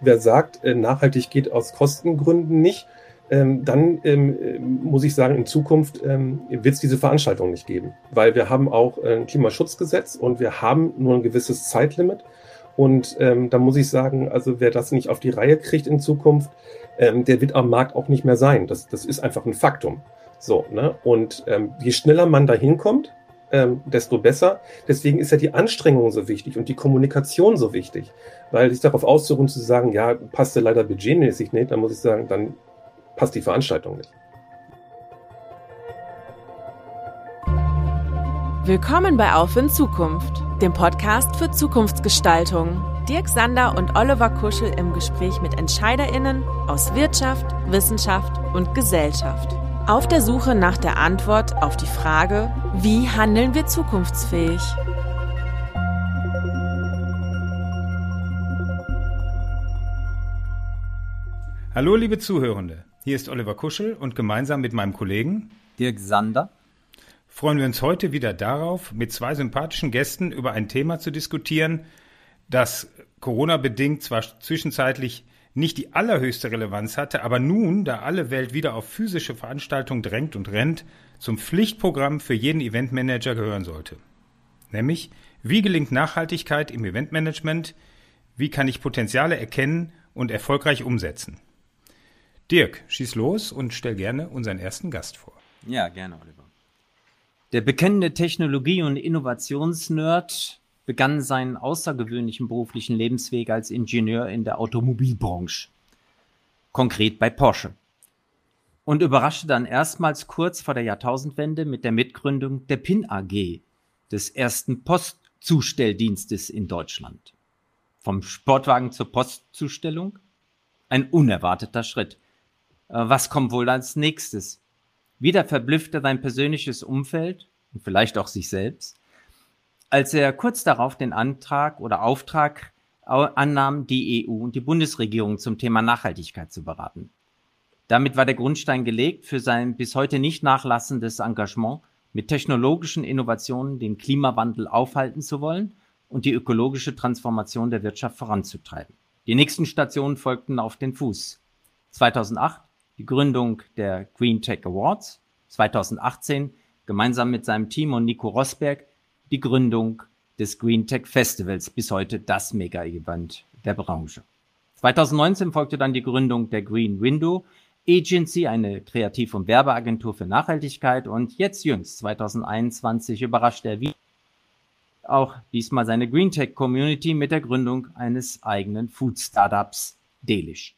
Wer sagt, äh, nachhaltig geht aus Kostengründen nicht, ähm, dann ähm, muss ich sagen, in Zukunft ähm, wird es diese Veranstaltung nicht geben, weil wir haben auch ein Klimaschutzgesetz und wir haben nur ein gewisses Zeitlimit. Und da muss ich sagen, also wer das nicht auf die Reihe kriegt in Zukunft, der wird am Markt auch nicht mehr sein. Das, das ist einfach ein Faktum. So, ne? Und je schneller man da hinkommt, ähm, desto besser. Deswegen ist ja die Anstrengung so wichtig und die Kommunikation so wichtig. Weil sich darauf auszuruhen zu sagen, ja, passt ja leider budgetmäßig nicht, dann muss ich sagen, dann passt die Veranstaltung nicht. Willkommen bei Auf in Zukunft, dem Podcast für Zukunftsgestaltung. Dirk Sander und Oliver Kuschel im Gespräch mit EntscheiderInnen aus Wirtschaft, Wissenschaft und Gesellschaft. Auf der Suche nach der Antwort auf die Frage, wie handeln wir zukunftsfähig? Hallo liebe Zuhörende, hier ist Oliver Kuschel und gemeinsam mit meinem Kollegen Dirk Sander freuen wir uns heute wieder darauf, mit zwei sympathischen Gästen über ein Thema zu diskutieren, das Corona-bedingt zwar zwischenzeitlich nicht die allerhöchste Relevanz hatte, aber nun, da alle Welt wieder auf physische Veranstaltungen drängt und rennt, zum Pflichtprogramm für jeden Eventmanager gehören sollte. Nämlich, wie gelingt Nachhaltigkeit im Eventmanagement? Wie kann ich Potenziale erkennen und erfolgreich umsetzen? Dirk, schieß los und stell gerne unseren ersten Gast vor. Ja, gerne, Oliver. Der bekennende Technologie- und Innovationsnerd begann seinen außergewöhnlichen beruflichen Lebensweg als Ingenieur in der Automobilbranche, konkret bei Porsche, und überraschte dann erstmals kurz vor der Jahrtausendwende mit der Mitgründung der PIN AG, des ersten Postzustelldienstes in Deutschland. Vom Sportwagen zur Postzustellung? Ein unerwarteter Schritt. Äh, was kommt wohl als nächstes? Wieder verblüffte sein persönliches Umfeld und vielleicht auch sich selbst, als er kurz darauf den Antrag oder Auftrag annahm, die EU und die Bundesregierung zum Thema Nachhaltigkeit zu beraten. Damit war der Grundstein gelegt für sein bis heute nicht nachlassendes Engagement, mit technologischen Innovationen den Klimawandel aufhalten zu wollen und die ökologische Transformation der Wirtschaft voranzutreiben. Die nächsten Stationen folgten auf den Fuß. 2008 die Gründung der Green Tech Awards, 2018 gemeinsam mit seinem Team und Nico Rosberg die Gründung des Green Tech Festivals, bis heute das Mega-Event der Branche. 2019 folgte dann die Gründung der Green Window Agency, eine Kreativ- und Werbeagentur für Nachhaltigkeit und jetzt jüngst 2021 überrascht er wie auch diesmal seine Green Tech Community mit der Gründung eines eigenen Food Startups Delish.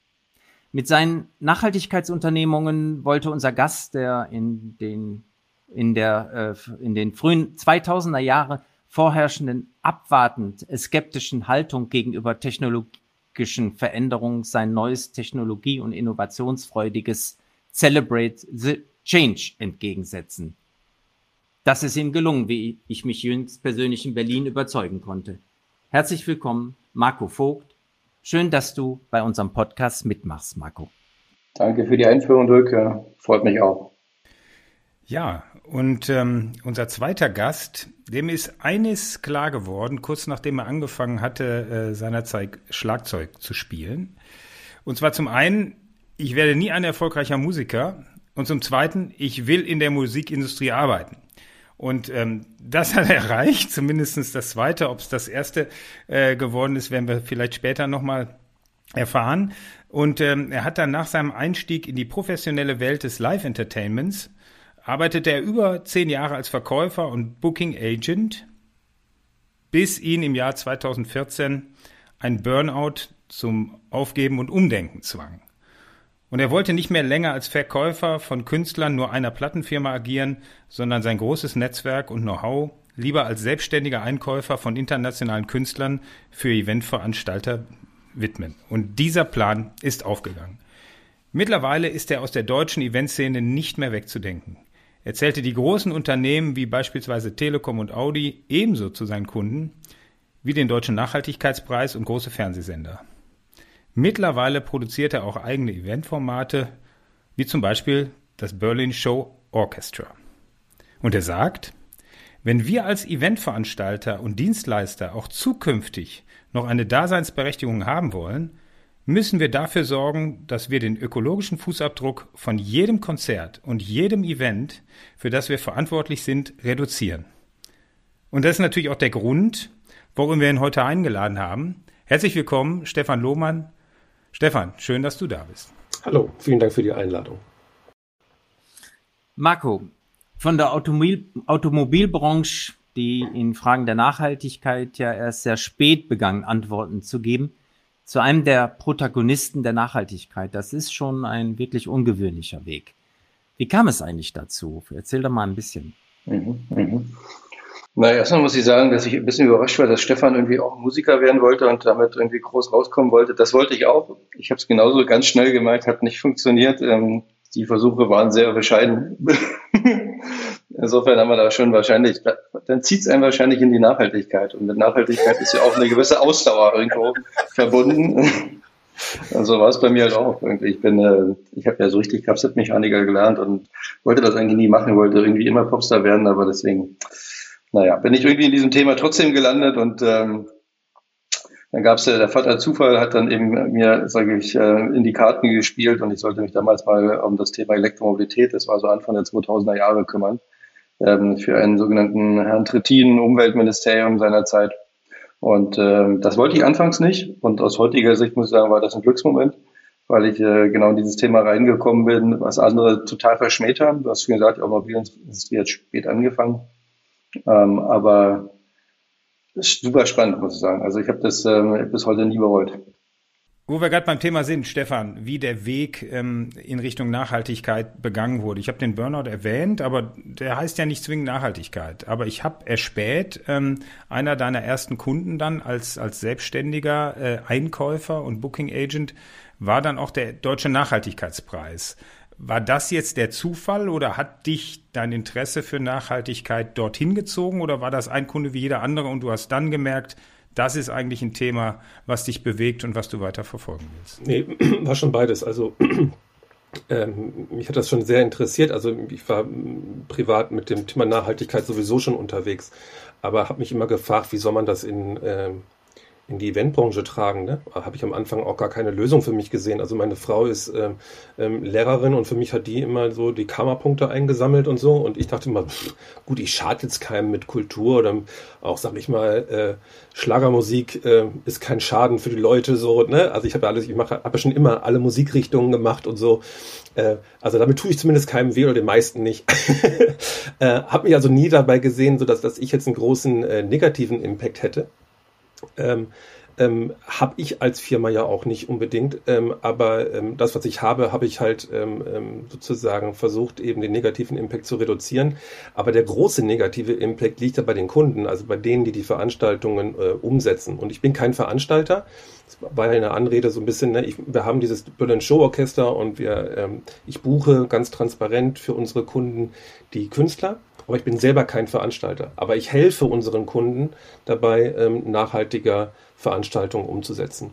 Mit seinen Nachhaltigkeitsunternehmungen wollte unser Gast, der in den in der äh, in den frühen 2000er Jahre vorherrschenden abwartend skeptischen Haltung gegenüber technologischen Veränderungen sein neues Technologie- und innovationsfreudiges Celebrate the Change entgegensetzen. Das ist ihm gelungen, wie ich mich jüngst persönlich in Berlin überzeugen konnte. Herzlich willkommen, Marco Vogt. Schön, dass du bei unserem Podcast mitmachst, Marco. Danke für die Einführung, Dirk. Freut mich auch. Ja, und ähm, unser zweiter Gast, dem ist eines klar geworden, kurz nachdem er angefangen hatte, äh, seinerzeit Schlagzeug zu spielen. Und zwar zum einen, ich werde nie ein erfolgreicher Musiker. Und zum zweiten, ich will in der Musikindustrie arbeiten. Und ähm, das hat er erreicht, zumindestens das zweite. Ob es das erste äh, geworden ist, werden wir vielleicht später nochmal erfahren. Und ähm, er hat dann nach seinem Einstieg in die professionelle Welt des Live-Entertainments arbeitete er über zehn Jahre als Verkäufer und Booking Agent, bis ihn im Jahr 2014 ein Burnout zum Aufgeben und Umdenken zwang. Und er wollte nicht mehr länger als Verkäufer von Künstlern nur einer Plattenfirma agieren, sondern sein großes Netzwerk und Know-how lieber als selbstständiger Einkäufer von internationalen Künstlern für Eventveranstalter widmen. Und dieser Plan ist aufgegangen. Mittlerweile ist er aus der deutschen Eventszene nicht mehr wegzudenken. Er zählte die großen Unternehmen wie beispielsweise Telekom und Audi ebenso zu seinen Kunden wie den Deutschen Nachhaltigkeitspreis und große Fernsehsender. Mittlerweile produziert er auch eigene Eventformate, wie zum Beispiel das Berlin Show Orchestra. Und er sagt, wenn wir als Eventveranstalter und Dienstleister auch zukünftig noch eine Daseinsberechtigung haben wollen, müssen wir dafür sorgen, dass wir den ökologischen Fußabdruck von jedem Konzert und jedem Event, für das wir verantwortlich sind, reduzieren. Und das ist natürlich auch der Grund, warum wir ihn heute eingeladen haben. Herzlich willkommen, Stefan Lohmann. Stefan, schön, dass du da bist. Hallo, vielen Dank für die Einladung. Marco, von der Automobil Automobilbranche, die in Fragen der Nachhaltigkeit ja erst sehr spät begann, Antworten zu geben, zu einem der Protagonisten der Nachhaltigkeit. Das ist schon ein wirklich ungewöhnlicher Weg. Wie kam es eigentlich dazu? Erzähl doch mal ein bisschen. Mhm, mh. Na, erstmal muss ich sagen, dass ich ein bisschen überrascht war, dass Stefan irgendwie auch Musiker werden wollte und damit irgendwie groß rauskommen wollte. Das wollte ich auch. Ich habe es genauso ganz schnell gemeint, hat nicht funktioniert. Ähm, die Versuche waren sehr bescheiden. Insofern haben wir da schon wahrscheinlich, dann zieht es einen wahrscheinlich in die Nachhaltigkeit. Und mit Nachhaltigkeit ist ja auch eine gewisse Ausdauer irgendwo verbunden. Also war es bei mir halt auch. Irgendwie. Ich bin, äh, ich habe ja so richtig Kapselmechaniker gelernt und wollte das eigentlich nie machen, wollte irgendwie immer Popstar werden, aber deswegen, naja, bin ich irgendwie in diesem Thema trotzdem gelandet und ähm, dann gab es ja, der Vater Zufall hat dann eben mir, sage ich, äh, in die Karten gespielt und ich sollte mich damals mal um das Thema Elektromobilität, das war so Anfang der 2000er Jahre, kümmern, für einen sogenannten Herrn Trittin, Umweltministerium seiner Zeit. Und ähm, das wollte ich anfangs nicht und aus heutiger Sicht muss ich sagen, war das ein Glücksmoment, weil ich äh, genau in dieses Thema reingekommen bin, was andere total verschmäht haben. Du hast schon gesagt, Automobil ist jetzt spät angefangen. Ähm, aber super spannend, muss ich sagen. Also ich habe das ähm, bis heute nie bereut. Wo wir gerade beim Thema sind, Stefan, wie der Weg ähm, in Richtung Nachhaltigkeit begangen wurde. Ich habe den Burnout erwähnt, aber der heißt ja nicht zwingend Nachhaltigkeit. Aber ich habe erspäht, ähm, einer deiner ersten Kunden dann als, als selbstständiger äh, Einkäufer und Booking Agent war dann auch der Deutsche Nachhaltigkeitspreis. War das jetzt der Zufall oder hat dich dein Interesse für Nachhaltigkeit dorthin gezogen oder war das ein Kunde wie jeder andere und du hast dann gemerkt, das ist eigentlich ein Thema, was dich bewegt und was du weiter verfolgen willst? Nee, war schon beides. Also ähm, mich hat das schon sehr interessiert. Also ich war privat mit dem Thema Nachhaltigkeit sowieso schon unterwegs, aber habe mich immer gefragt, wie soll man das in ähm, in die Eventbranche tragen. Ne? Habe ich am Anfang auch gar keine Lösung für mich gesehen. Also meine Frau ist ähm, ähm, Lehrerin und für mich hat die immer so die Karma-Punkte eingesammelt und so. Und ich dachte immer, pff, gut, ich schade jetzt keinem mit Kultur oder auch, sag ich mal, äh, Schlagermusik äh, ist kein Schaden für die Leute so. Ne? Also ich habe alles, ich mache, habe schon immer alle Musikrichtungen gemacht und so. Äh, also damit tue ich zumindest keinem weh oder den meisten nicht. äh, habe mich also nie dabei gesehen, so dass, dass ich jetzt einen großen äh, negativen Impact hätte. Ähm, ähm, habe ich als Firma ja auch nicht unbedingt, ähm, aber ähm, das, was ich habe, habe ich halt ähm, ähm, sozusagen versucht, eben den negativen Impact zu reduzieren. Aber der große negative Impact liegt ja bei den Kunden, also bei denen, die die Veranstaltungen äh, umsetzen. Und ich bin kein Veranstalter. Das war ja in der Anrede so ein bisschen, ne? ich, wir haben dieses Berlin Show Orchester und wir, ähm, ich buche ganz transparent für unsere Kunden die Künstler aber ich bin selber kein Veranstalter. Aber ich helfe unseren Kunden dabei, ähm, nachhaltiger Veranstaltungen umzusetzen.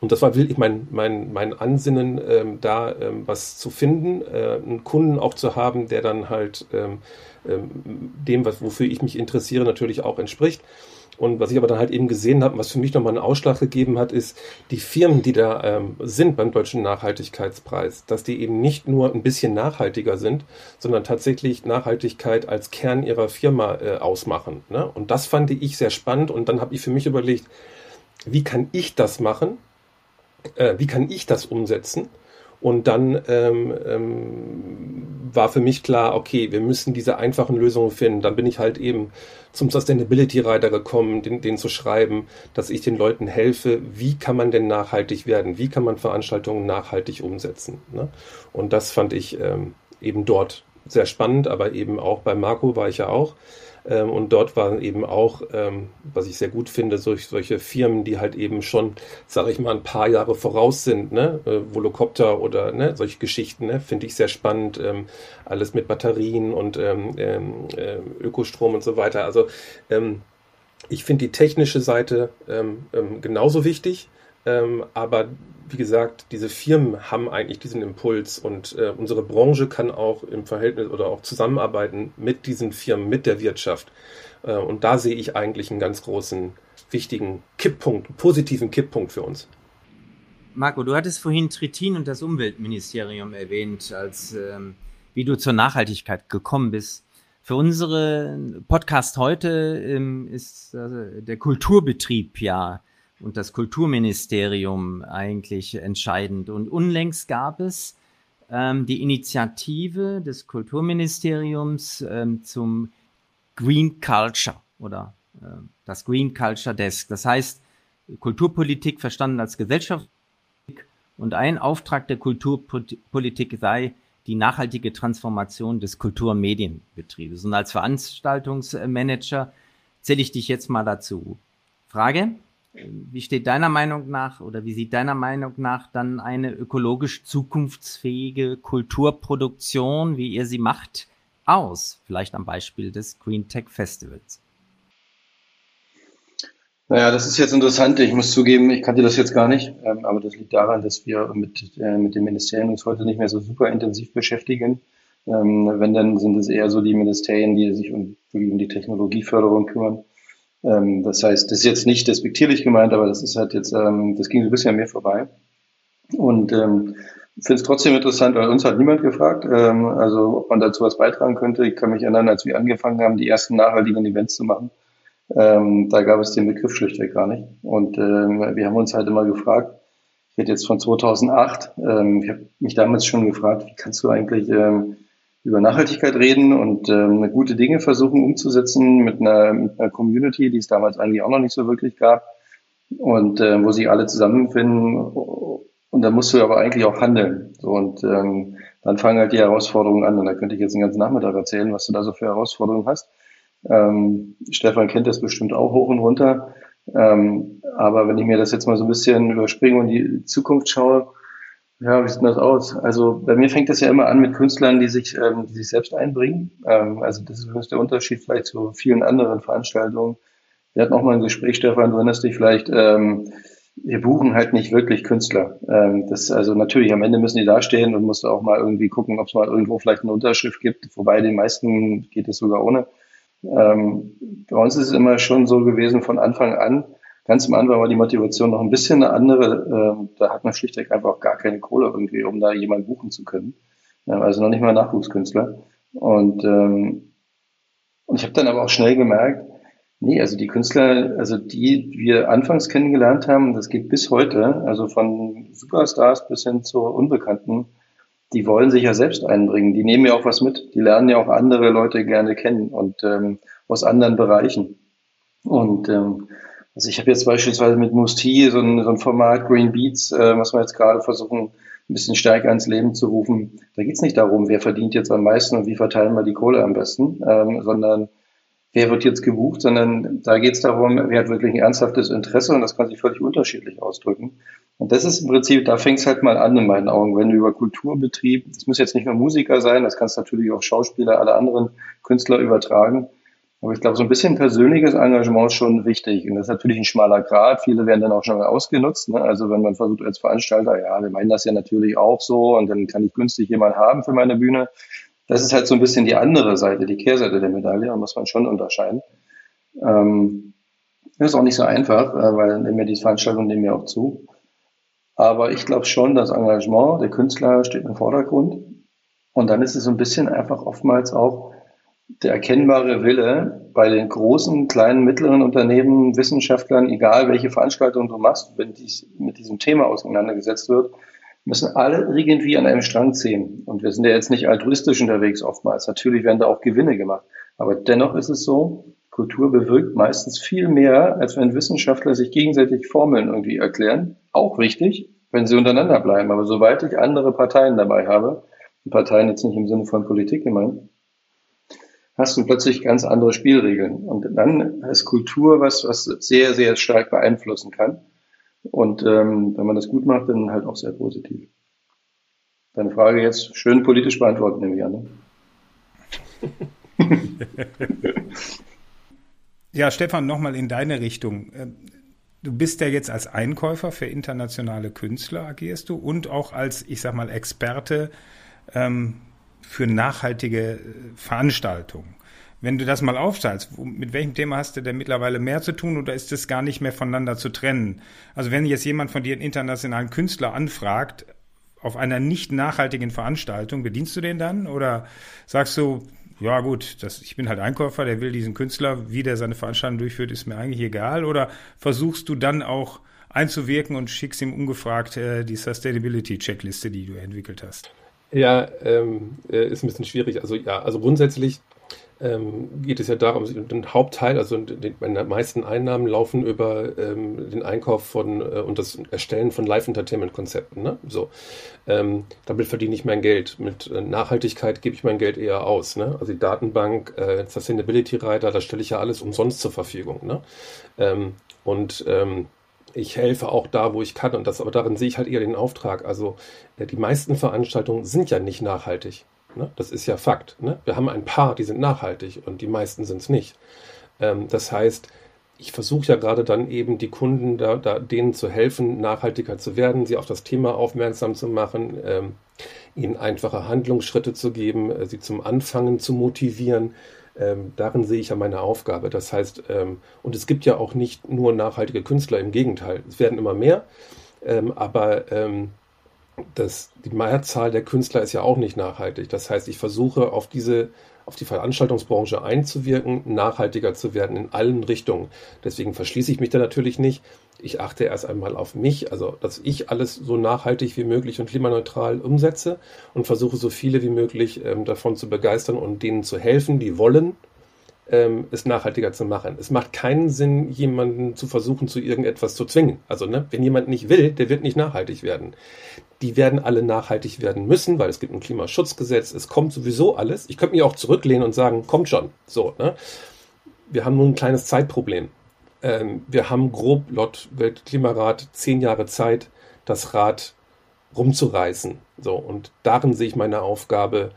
Und das war wirklich mein, mein, mein Ansinnen, ähm, da ähm, was zu finden, äh, einen Kunden auch zu haben, der dann halt ähm, ähm dem, was, wofür ich mich interessiere, natürlich auch entspricht. Und was ich aber dann halt eben gesehen habe, was für mich nochmal einen Ausschlag gegeben hat, ist, die Firmen, die da ähm, sind beim Deutschen Nachhaltigkeitspreis, dass die eben nicht nur ein bisschen nachhaltiger sind, sondern tatsächlich Nachhaltigkeit als Kern ihrer Firma äh, ausmachen. Ne? Und das fand ich sehr spannend und dann habe ich für mich überlegt, wie kann ich das machen? Äh, wie kann ich das umsetzen? Und dann ähm, ähm, war für mich klar, okay, wir müssen diese einfachen Lösungen finden. Dann bin ich halt eben zum Sustainability Rider gekommen, den, den zu schreiben, dass ich den Leuten helfe, wie kann man denn nachhaltig werden? Wie kann man Veranstaltungen nachhaltig umsetzen? Ne? Und das fand ich ähm, eben dort sehr spannend, aber eben auch bei Marco war ich ja auch. Ähm, und dort waren eben auch, ähm, was ich sehr gut finde, solch, solche Firmen, die halt eben schon, sage ich mal, ein paar Jahre voraus sind, ne? Äh, Volocopter oder ne? solche Geschichten, ne? finde ich sehr spannend. Ähm, alles mit Batterien und ähm, ähm, äh, Ökostrom und so weiter. Also ähm, ich finde die technische Seite genauso wichtig, ähm, aber wie gesagt, diese Firmen haben eigentlich diesen Impuls und äh, unsere Branche kann auch im Verhältnis oder auch zusammenarbeiten mit diesen Firmen, mit der Wirtschaft. Äh, und da sehe ich eigentlich einen ganz großen, wichtigen Kipppunkt, positiven Kipppunkt für uns. Marco, du hattest vorhin Trittin und das Umweltministerium erwähnt, als ähm, wie du zur Nachhaltigkeit gekommen bist. Für unsere Podcast heute ähm, ist äh, der Kulturbetrieb ja und das Kulturministerium eigentlich entscheidend. Und unlängst gab es ähm, die Initiative des Kulturministeriums ähm, zum Green Culture oder äh, das Green Culture Desk. Das heißt, Kulturpolitik verstanden als Gesellschaft und ein Auftrag der Kulturpolitik sei die nachhaltige Transformation des Kultur- und Medienbetriebes. Und als Veranstaltungsmanager zähle ich dich jetzt mal dazu. Frage, wie steht deiner Meinung nach oder wie sieht deiner Meinung nach dann eine ökologisch zukunftsfähige Kulturproduktion, wie ihr sie macht, aus? Vielleicht am Beispiel des Green Tech Festivals. Naja, das ist jetzt interessant. Ich muss zugeben, ich kannte das jetzt gar nicht. Ähm, aber das liegt daran, dass wir mit, äh, mit dem Ministerium uns heute nicht mehr so super intensiv beschäftigen. Ähm, wenn, dann sind es eher so die Ministerien, die sich um, um die Technologieförderung kümmern. Ähm, das heißt, das ist jetzt nicht despektierlich gemeint, aber das ist halt jetzt, ähm, das ging so ein bisschen an mir vorbei. Und ähm, finde es trotzdem interessant, weil uns hat niemand gefragt, ähm, also ob man dazu was beitragen könnte. Ich kann mich erinnern, als wir angefangen haben, die ersten nachhaltigen Events zu machen, ähm, da gab es den Begriff schlichtweg gar nicht. Und ähm, wir haben uns halt immer gefragt, ich rede jetzt von 2008, ähm, ich habe mich damals schon gefragt, wie kannst du eigentlich ähm, über Nachhaltigkeit reden und ähm, gute Dinge versuchen umzusetzen mit einer, mit einer Community, die es damals eigentlich auch noch nicht so wirklich gab und äh, wo sich alle zusammenfinden. Und da musst du aber eigentlich auch handeln. So, und ähm, dann fangen halt die Herausforderungen an. Und da könnte ich jetzt den ganzen Nachmittag erzählen, was du da so für Herausforderungen hast. Ähm, Stefan kennt das bestimmt auch hoch und runter. Ähm, aber wenn ich mir das jetzt mal so ein bisschen überspringe und die Zukunft schaue, ja, wie sieht das aus? Also bei mir fängt das ja immer an mit Künstlern, die sich, ähm, die sich selbst einbringen. Ähm, also das ist übrigens der Unterschied vielleicht zu vielen anderen Veranstaltungen. Wir hatten auch mal ein Gespräch, Stefan, du erinnerst dich vielleicht, ähm, wir buchen halt nicht wirklich Künstler. Ähm, das also natürlich am Ende müssen die dastehen und musst auch mal irgendwie gucken, ob es mal irgendwo vielleicht eine Unterschrift gibt. Wobei den meisten geht es sogar ohne. Ähm, bei uns ist es immer schon so gewesen von Anfang an, ganz am Anfang war die Motivation noch ein bisschen eine andere. Ähm, da hat man schlichtweg einfach gar keine Kohle irgendwie, um da jemanden buchen zu können. Also noch nicht mal Nachwuchskünstler. Und, ähm, und ich habe dann aber auch schnell gemerkt, nee, also die Künstler, also die wir anfangs kennengelernt haben, das geht bis heute, also von Superstars bis hin zu Unbekannten, die wollen sich ja selbst einbringen. Die nehmen ja auch was mit. Die lernen ja auch andere Leute gerne kennen und ähm, aus anderen Bereichen. Und ähm, also ich habe jetzt beispielsweise mit Musti so ein, so ein Format Green Beats, äh, was wir jetzt gerade versuchen, ein bisschen stärker ans Leben zu rufen. Da geht's nicht darum, wer verdient jetzt am meisten und wie verteilen wir die Kohle am besten, ähm, sondern wer wird jetzt gebucht, sondern da geht's darum, wer hat wirklich ein ernsthaftes Interesse und das kann sich völlig unterschiedlich ausdrücken. Und das ist im Prinzip, da fängt's halt mal an in meinen Augen, wenn du über Kulturbetrieb, das muss jetzt nicht nur Musiker sein, das kannst natürlich auch Schauspieler, alle anderen Künstler übertragen. Aber ich glaube, so ein bisschen persönliches Engagement ist schon wichtig. Und das ist natürlich ein schmaler Grad. Viele werden dann auch schon mal ausgenutzt. Ne? Also wenn man versucht als Veranstalter, ja, wir meinen das ja natürlich auch so und dann kann ich günstig jemanden haben für meine Bühne. Das ist halt so ein bisschen die andere Seite, die Kehrseite der Medaille, da muss man schon unterscheiden. Ähm, das ist auch nicht so einfach, äh, weil nehmen wir die Veranstaltung nehmen wir auch zu. Aber ich glaube schon, das Engagement der Künstler steht im Vordergrund. Und dann ist es so ein bisschen einfach oftmals auch der erkennbare Wille bei den großen, kleinen, mittleren Unternehmen, Wissenschaftlern, egal welche Veranstaltung du machst, wenn dies mit diesem Thema auseinandergesetzt wird, müssen alle irgendwie an einem Strang ziehen. Und wir sind ja jetzt nicht altruistisch unterwegs oftmals. Natürlich werden da auch Gewinne gemacht. Aber dennoch ist es so, Kultur bewirkt meistens viel mehr, als wenn Wissenschaftler sich gegenseitig Formeln irgendwie erklären. Auch wichtig, wenn sie untereinander bleiben. Aber sobald ich andere Parteien dabei habe, Parteien jetzt nicht im Sinne von Politik gemeint, hast du plötzlich ganz andere Spielregeln. Und dann ist Kultur was, was sehr, sehr stark beeinflussen kann. Und ähm, wenn man das gut macht, dann halt auch sehr positiv. Deine Frage jetzt schön politisch beantworten, nehme ich an. Ne? ja, Stefan, nochmal in deine Richtung. Ähm, du bist ja jetzt als Einkäufer für internationale Künstler agierst du und auch als, ich sag mal, Experte ähm, für nachhaltige äh, Veranstaltungen. Wenn du das mal aufteilst, mit welchem Thema hast du denn mittlerweile mehr zu tun oder ist es gar nicht mehr voneinander zu trennen? Also wenn jetzt jemand von dir einen internationalen Künstler anfragt, auf einer nicht nachhaltigen Veranstaltung, bedienst du den dann oder sagst du, ja gut, das, ich bin halt Einkäufer, der will diesen Künstler, wie der seine Veranstaltung durchführt, ist mir eigentlich egal oder versuchst du dann auch einzuwirken und schickst ihm ungefragt äh, die Sustainability-Checkliste, die du entwickelt hast? Ja, ähm, äh, ist ein bisschen schwierig. Also ja, also grundsätzlich ähm, geht es ja darum, den Hauptteil, also meine meisten Einnahmen laufen über ähm, den Einkauf von äh, und das Erstellen von Live-Entertainment-Konzepten. Ne? So, ähm, damit verdiene ich mein Geld. Mit äh, Nachhaltigkeit gebe ich mein Geld eher aus. Ne? Also die Datenbank, äh, Sustainability Reiter, da stelle ich ja alles umsonst zur Verfügung. Ne? Ähm, und ähm, ich helfe auch da, wo ich kann. Und das, aber darin sehe ich halt eher den Auftrag. Also äh, die meisten Veranstaltungen sind ja nicht nachhaltig. Ne? Das ist ja Fakt. Ne? Wir haben ein paar, die sind nachhaltig und die meisten sind es nicht. Ähm, das heißt, ich versuche ja gerade dann eben die Kunden da, da, denen zu helfen, nachhaltiger zu werden, sie auf das Thema aufmerksam zu machen, ähm, ihnen einfache Handlungsschritte zu geben, äh, sie zum Anfangen zu motivieren. Ähm, darin sehe ich ja meine Aufgabe. Das heißt, ähm, und es gibt ja auch nicht nur nachhaltige Künstler, im Gegenteil, es werden immer mehr, ähm, aber ähm, das, die Mehrzahl der Künstler ist ja auch nicht nachhaltig. Das heißt, ich versuche auf diese, auf die Veranstaltungsbranche einzuwirken, nachhaltiger zu werden in allen Richtungen. Deswegen verschließe ich mich da natürlich nicht. Ich achte erst einmal auf mich, also dass ich alles so nachhaltig wie möglich und klimaneutral umsetze und versuche so viele wie möglich ähm, davon zu begeistern und denen zu helfen, die wollen, ähm, es nachhaltiger zu machen. Es macht keinen Sinn, jemanden zu versuchen, zu irgendetwas zu zwingen. Also, ne, wenn jemand nicht will, der wird nicht nachhaltig werden. Die werden alle nachhaltig werden müssen, weil es gibt ein Klimaschutzgesetz, es kommt sowieso alles. Ich könnte mich auch zurücklehnen und sagen, kommt schon. So, ne? Wir haben nur ein kleines Zeitproblem. Ähm, wir haben grob laut Weltklimarat zehn Jahre Zeit, das Rad rumzureißen. So, und darin sehe ich meine Aufgabe,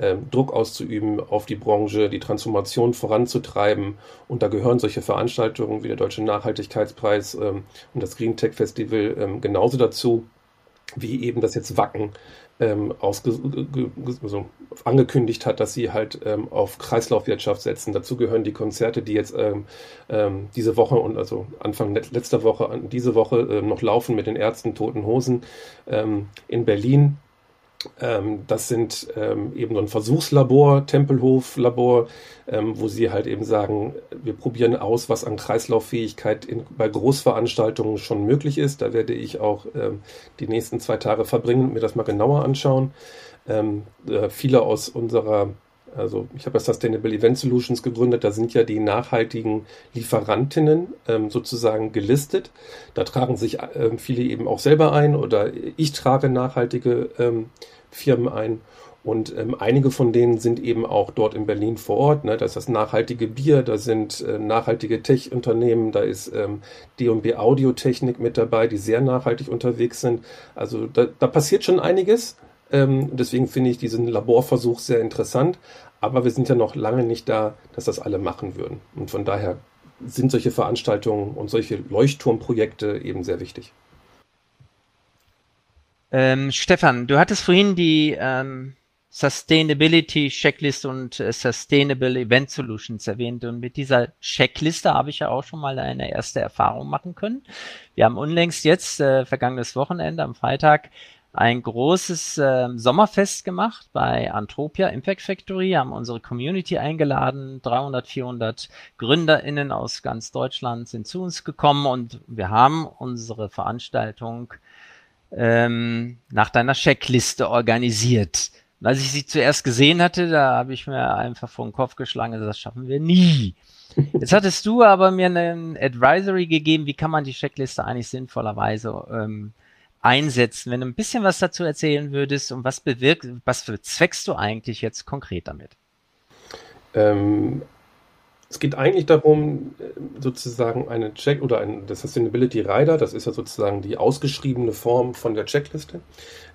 ähm, Druck auszuüben auf die Branche, die Transformation voranzutreiben. Und da gehören solche Veranstaltungen wie der Deutsche Nachhaltigkeitspreis ähm, und das Green Tech Festival ähm, genauso dazu, wie eben das jetzt Wacken ähm, also angekündigt hat, dass sie halt ähm, auf Kreislaufwirtschaft setzen. Dazu gehören die Konzerte, die jetzt ähm, ähm, diese Woche und also Anfang letzter Woche, diese Woche äh, noch laufen mit den Ärzten Toten Hosen in Berlin ähm, das sind ähm, eben so ein Versuchslabor, Tempelhof-Labor, ähm, wo sie halt eben sagen, wir probieren aus, was an Kreislauffähigkeit in, bei Großveranstaltungen schon möglich ist. Da werde ich auch ähm, die nächsten zwei Tage verbringen und mir das mal genauer anschauen. Ähm, äh, viele aus unserer also ich habe ja Sustainable Event Solutions gegründet, da sind ja die nachhaltigen Lieferantinnen ähm, sozusagen gelistet. Da tragen sich ähm, viele eben auch selber ein oder ich trage nachhaltige ähm, Firmen ein. Und ähm, einige von denen sind eben auch dort in Berlin vor Ort. Ne? Da ist das nachhaltige Bier, da sind äh, nachhaltige Tech-Unternehmen, da ist ähm, D&B Audiotechnik mit dabei, die sehr nachhaltig unterwegs sind. Also da, da passiert schon einiges. Ähm, deswegen finde ich diesen Laborversuch sehr interessant. Aber wir sind ja noch lange nicht da, dass das alle machen würden. Und von daher sind solche Veranstaltungen und solche Leuchtturmprojekte eben sehr wichtig. Ähm, Stefan, du hattest vorhin die ähm, Sustainability Checklist und äh, Sustainable Event Solutions erwähnt. Und mit dieser Checkliste habe ich ja auch schon mal eine erste Erfahrung machen können. Wir haben unlängst jetzt, äh, vergangenes Wochenende am Freitag, ein großes äh, Sommerfest gemacht bei Antropia Impact Factory, haben unsere Community eingeladen, 300, 400 GründerInnen aus ganz Deutschland sind zu uns gekommen und wir haben unsere Veranstaltung ähm, nach deiner Checkliste organisiert. Und als ich sie zuerst gesehen hatte, da habe ich mir einfach vor den Kopf geschlagen, das schaffen wir nie. Jetzt hattest du aber mir einen Advisory gegeben, wie kann man die Checkliste eigentlich sinnvollerweise ähm, einsetzen. Wenn du ein bisschen was dazu erzählen würdest und was bewirkt, was bezweckst du eigentlich jetzt konkret damit? Ähm, es geht eigentlich darum, sozusagen eine Check oder ein das Sustainability Rider, das ist ja sozusagen die ausgeschriebene Form von der Checkliste,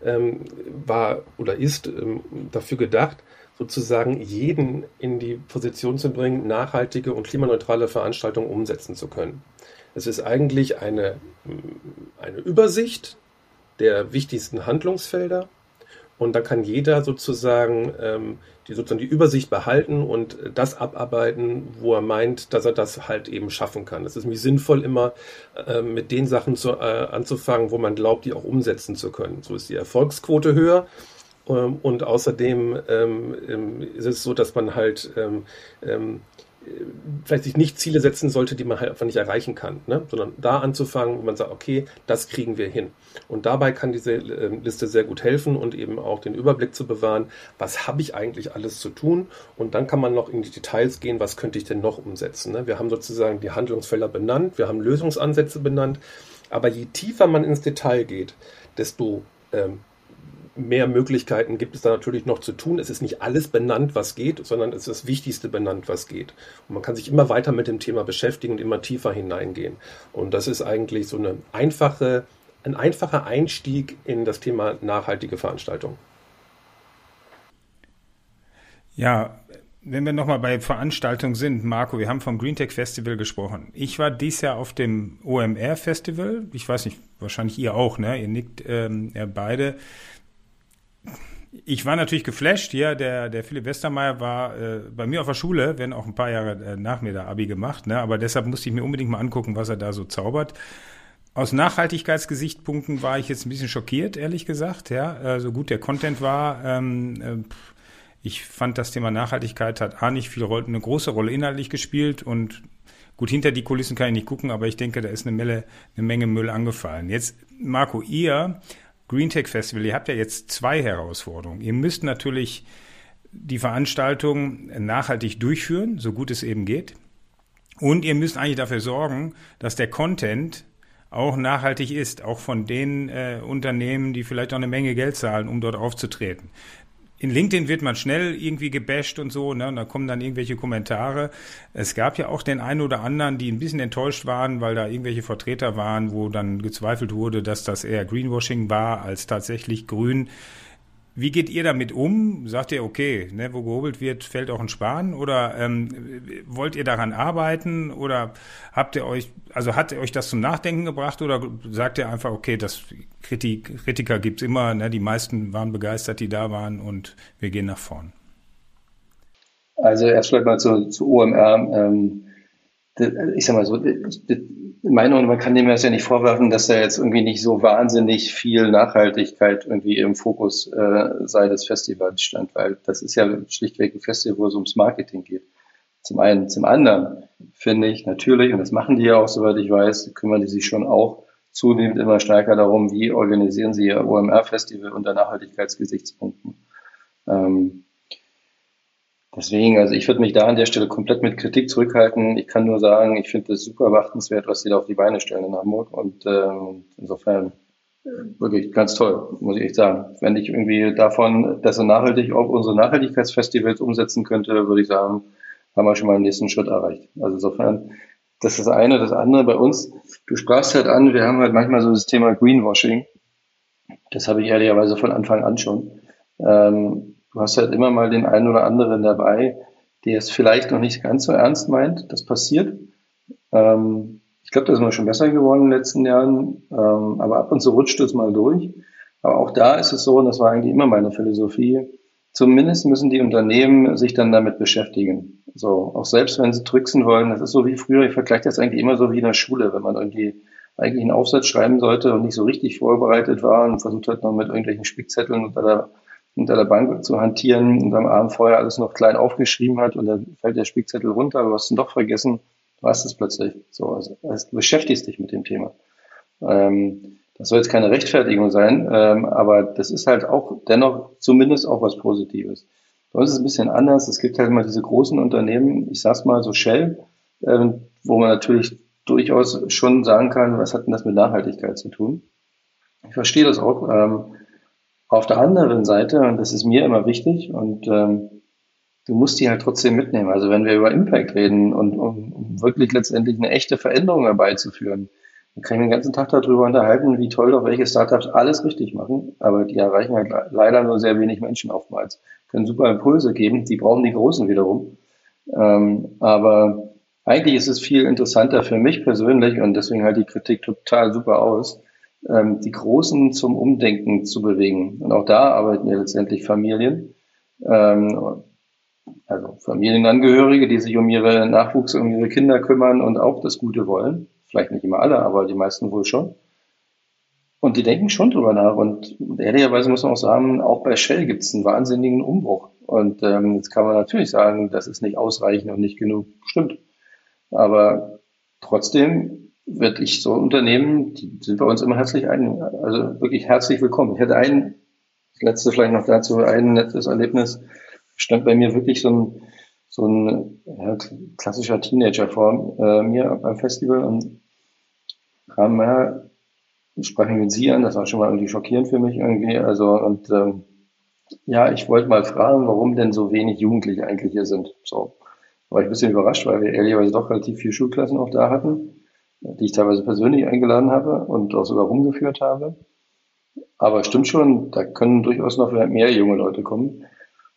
ähm, war oder ist ähm, dafür gedacht, sozusagen jeden in die Position zu bringen, nachhaltige und klimaneutrale Veranstaltungen umsetzen zu können. Es ist eigentlich eine, eine Übersicht der wichtigsten Handlungsfelder Und da kann jeder sozusagen ähm, die sozusagen die Übersicht behalten und das abarbeiten, wo er meint, dass er das halt eben schaffen kann. Es ist mir sinnvoll, immer äh, mit den Sachen zu, äh, anzufangen, wo man glaubt, die auch umsetzen zu können. So ist die Erfolgsquote höher. Ähm, und außerdem ähm, ähm ist es so, dass man halt ähm, ähm vielleicht sich nicht Ziele setzen sollte, die man halt einfach nicht erreichen kann, ne? sondern da anzufangen, wo man sagt, okay, das kriegen wir hin. Und dabei kann diese äh, Liste sehr gut helfen und eben auch den Überblick zu bewahren, was habe ich eigentlich alles zu tun und dann kann man noch in die Details gehen, was könnte ich denn noch umsetzen. Ne? Wir haben sozusagen die Handlungsfelder benannt, wir haben Lösungsansätze benannt, aber je tiefer man ins Detail geht, desto ähm, mehr Möglichkeiten gibt es da natürlich noch zu tun. Es ist nicht alles benannt, was geht, sondern es ist das Wichtigste benannt, was geht. Und man kann sich immer weiter mit dem Thema beschäftigen und immer tiefer hineingehen. Und das ist eigentlich so eine einfache, ein einfacher Einstieg in das Thema nachhaltige Veranstaltung. Ja, wenn wir nochmal bei Veranstaltungen sind, Marco, wir haben vom Green Tech Festival gesprochen. Ich war dies Jahr auf dem OMR Festival. Ich weiß nicht, wahrscheinlich ihr auch, ne? Ihr nickt ähm, ja beide ich war natürlich geflasht. Ja, der, der Philipp Westermeier war äh, bei mir auf der Schule, wenn auch ein paar Jahre äh, nach mir da Abi gemacht. Ne? Aber deshalb musste ich mir unbedingt mal angucken, was er da so zaubert. Aus Nachhaltigkeitsgesichtspunkten war ich jetzt ein bisschen schockiert, ehrlich gesagt. Ja, so gut der Content war. Ähm, äh, ich fand, das Thema Nachhaltigkeit hat A nicht viel eine große Rolle inhaltlich gespielt und gut, hinter die Kulissen kann ich nicht gucken, aber ich denke, da ist eine Menge, eine Menge Müll angefallen. Jetzt, Marco, ihr Green Tech Festival, ihr habt ja jetzt zwei Herausforderungen. Ihr müsst natürlich die Veranstaltung nachhaltig durchführen, so gut es eben geht. Und ihr müsst eigentlich dafür sorgen, dass der Content auch nachhaltig ist, auch von den äh, Unternehmen, die vielleicht auch eine Menge Geld zahlen, um dort aufzutreten in LinkedIn wird man schnell irgendwie gebasht und so, ne? Und da kommen dann irgendwelche Kommentare. Es gab ja auch den einen oder anderen, die ein bisschen enttäuscht waren, weil da irgendwelche Vertreter waren, wo dann gezweifelt wurde, dass das eher Greenwashing war als tatsächlich grün. Wie geht ihr damit um? Sagt ihr, okay, ne, wo gehobelt wird, fällt auch ein Sparen? Oder ähm, wollt ihr daran arbeiten? Oder habt ihr euch, also hat euch das zum Nachdenken gebracht? Oder sagt ihr einfach, okay, das Kritik, Kritiker gibt's immer, ne, die meisten waren begeistert, die da waren und wir gehen nach vorn? Also erst vielleicht mal zu, zu OMR. Ähm, ich sag mal so, Meinung, man kann dem ja nicht vorwerfen, dass da jetzt irgendwie nicht so wahnsinnig viel Nachhaltigkeit irgendwie im Fokus äh, sei des Festivals stand, weil das ist ja schlichtweg ein Festival, wo es ums Marketing geht. Zum einen. Zum anderen finde ich natürlich, und das machen die ja auch, soweit ich weiß, kümmern die sich schon auch zunehmend immer stärker darum, wie organisieren sie ihr OMR-Festival unter Nachhaltigkeitsgesichtspunkten. Ähm, Deswegen, also ich würde mich da an der Stelle komplett mit Kritik zurückhalten. Ich kann nur sagen, ich finde es super beachtenswert, was sie da auf die Beine stellen in Hamburg. Und ähm, insofern wirklich ganz toll, muss ich echt sagen. Wenn ich irgendwie davon, dass er nachhaltig auch unsere Nachhaltigkeitsfestivals umsetzen könnte, würde ich sagen, haben wir schon mal den nächsten Schritt erreicht. Also insofern, das ist das eine. Das andere bei uns, du sprachst halt an, wir haben halt manchmal so das Thema Greenwashing. Das habe ich ehrlicherweise von Anfang an schon. Ähm, du hast halt immer mal den einen oder anderen dabei, der es vielleicht noch nicht ganz so ernst meint. Das passiert. Ähm, ich glaube, das ist mal schon besser geworden in den letzten Jahren, ähm, aber ab und zu rutscht es mal durch. Aber auch da ist es so, und das war eigentlich immer meine Philosophie, zumindest müssen die Unternehmen sich dann damit beschäftigen. So, auch selbst wenn sie tricksen wollen, das ist so wie früher, ich vergleiche das eigentlich immer so wie in der Schule, wenn man irgendwie eigentlich einen Aufsatz schreiben sollte und nicht so richtig vorbereitet war und versucht hat noch mit irgendwelchen Spickzetteln unter der unter der Bank zu hantieren und am Abend vorher alles noch klein aufgeschrieben hat und dann fällt der Spickzettel runter, aber du hast ihn doch vergessen, du hast es plötzlich. So, also, also du beschäftigst dich mit dem Thema. Ähm, das soll jetzt keine Rechtfertigung sein, ähm, aber das ist halt auch dennoch zumindest auch was Positives. Bei uns ist es ein bisschen anders. Es gibt halt mal diese großen Unternehmen, ich sag's mal so Shell, ähm, wo man natürlich durchaus schon sagen kann, was hat denn das mit Nachhaltigkeit zu tun? Ich verstehe das auch. Ähm, auf der anderen Seite, und das ist mir immer wichtig, und ähm, du musst die halt trotzdem mitnehmen. Also wenn wir über Impact reden und um, um wirklich letztendlich eine echte Veränderung herbeizuführen, dann kann ich den ganzen Tag darüber unterhalten, wie toll doch welche Startups alles richtig machen, aber die erreichen halt leider nur sehr wenig Menschen oftmals. Können super Impulse geben, die brauchen die Großen wiederum. Ähm, aber eigentlich ist es viel interessanter für mich persönlich und deswegen halt die Kritik total super aus, ähm, die Großen zum Umdenken zu bewegen. Und auch da arbeiten ja letztendlich Familien, ähm, also Familienangehörige, die sich um ihre Nachwuchs, um ihre Kinder kümmern und auch das Gute wollen. Vielleicht nicht immer alle, aber die meisten wohl schon. Und die denken schon drüber nach. Und ehrlicherweise muss man auch sagen, auch bei Shell gibt es einen wahnsinnigen Umbruch. Und ähm, jetzt kann man natürlich sagen, das ist nicht ausreichend und nicht genug. Stimmt. Aber trotzdem wird ich so Unternehmen, die sind bei uns immer herzlich ein, also wirklich herzlich willkommen. Ich hatte ein, das letzte vielleicht noch dazu, ein nettes Erlebnis, stand bei mir wirklich so ein, so ein ja, klassischer Teenager vor äh, mir beim Festival und kam, ja, sprach mich mit sie an, das war schon mal irgendwie schockierend für mich irgendwie, also und ähm, ja, ich wollte mal fragen, warum denn so wenig Jugendliche eigentlich hier sind. So. War ich ein bisschen überrascht, weil wir ehrlicherweise doch relativ viele Schulklassen auch da hatten, die ich teilweise persönlich eingeladen habe und auch sogar rumgeführt habe. Aber stimmt schon, da können durchaus noch mehr junge Leute kommen.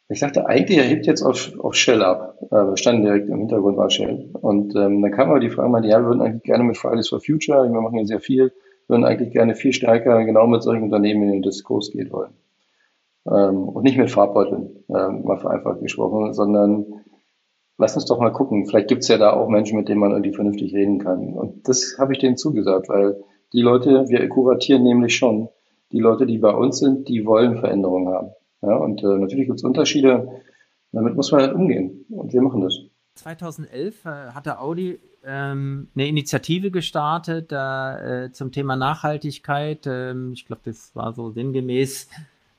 Ich dachte, eigentlich erhebt jetzt auf, auf Shell ab. Äh, wir standen direkt im Hintergrund war Shell. Und ähm, dann kam aber die Frage, ja, wir würden eigentlich gerne mit Fridays for Future, wir machen ja sehr viel, würden eigentlich gerne viel stärker genau mit solchen Unternehmen in den Diskurs gehen wollen. Ähm, und nicht mit Farbbeuteln, ähm, mal vereinfacht gesprochen, sondern lass uns doch mal gucken. Vielleicht gibt's ja da auch Menschen, mit denen man irgendwie vernünftig reden kann. Und das habe ich denen zugesagt, weil die Leute, wir kuratieren nämlich schon, die Leute, die bei uns sind, die wollen Veränderungen haben. Ja, und äh, natürlich gibt's Unterschiede, damit muss man halt umgehen. Und wir machen das. 2011 äh, hatte Audi ähm, eine Initiative gestartet äh, zum Thema Nachhaltigkeit. Ähm, ich glaube, das war so sinngemäß,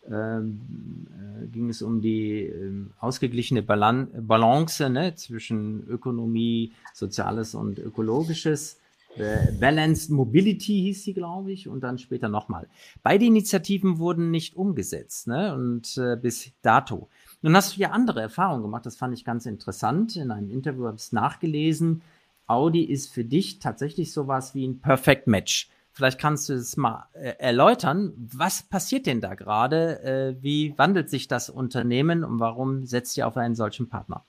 ging es um die ähm, ausgeglichene Balan Balance ne, zwischen Ökonomie, Soziales und Ökologisches. Äh, Balanced Mobility hieß sie, glaube ich, und dann später nochmal. Beide Initiativen wurden nicht umgesetzt, ne, und äh, bis dato. Nun hast du ja andere Erfahrungen gemacht, das fand ich ganz interessant. In einem Interview habe ich es nachgelesen. Audi ist für dich tatsächlich sowas wie ein Perfect Match. Vielleicht kannst du es mal äh, erläutern. Was passiert denn da gerade? Äh, wie wandelt sich das Unternehmen und warum setzt ihr auf einen solchen Partner?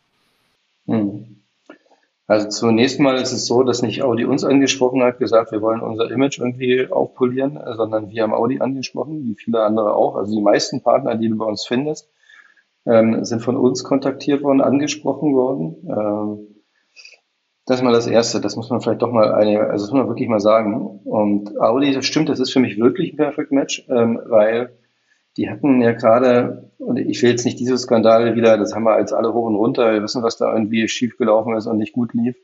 Hm. Also zunächst mal ist es so, dass nicht Audi uns angesprochen hat, gesagt, wir wollen unser Image irgendwie aufpolieren, sondern wir haben Audi angesprochen, wie viele andere auch. Also die meisten Partner, die du bei uns findest, ähm, sind von uns kontaktiert worden, angesprochen worden. Das ist mal das Erste, das muss man vielleicht doch mal eine, also das muss man wirklich mal sagen. Und Audi, das stimmt, das ist für mich wirklich ein Perfect Match, ähm, weil die hatten ja gerade, und ich will jetzt nicht diese Skandale wieder, das haben wir als alle hoch und runter, wir wissen, was da irgendwie schiefgelaufen ist und nicht gut lief.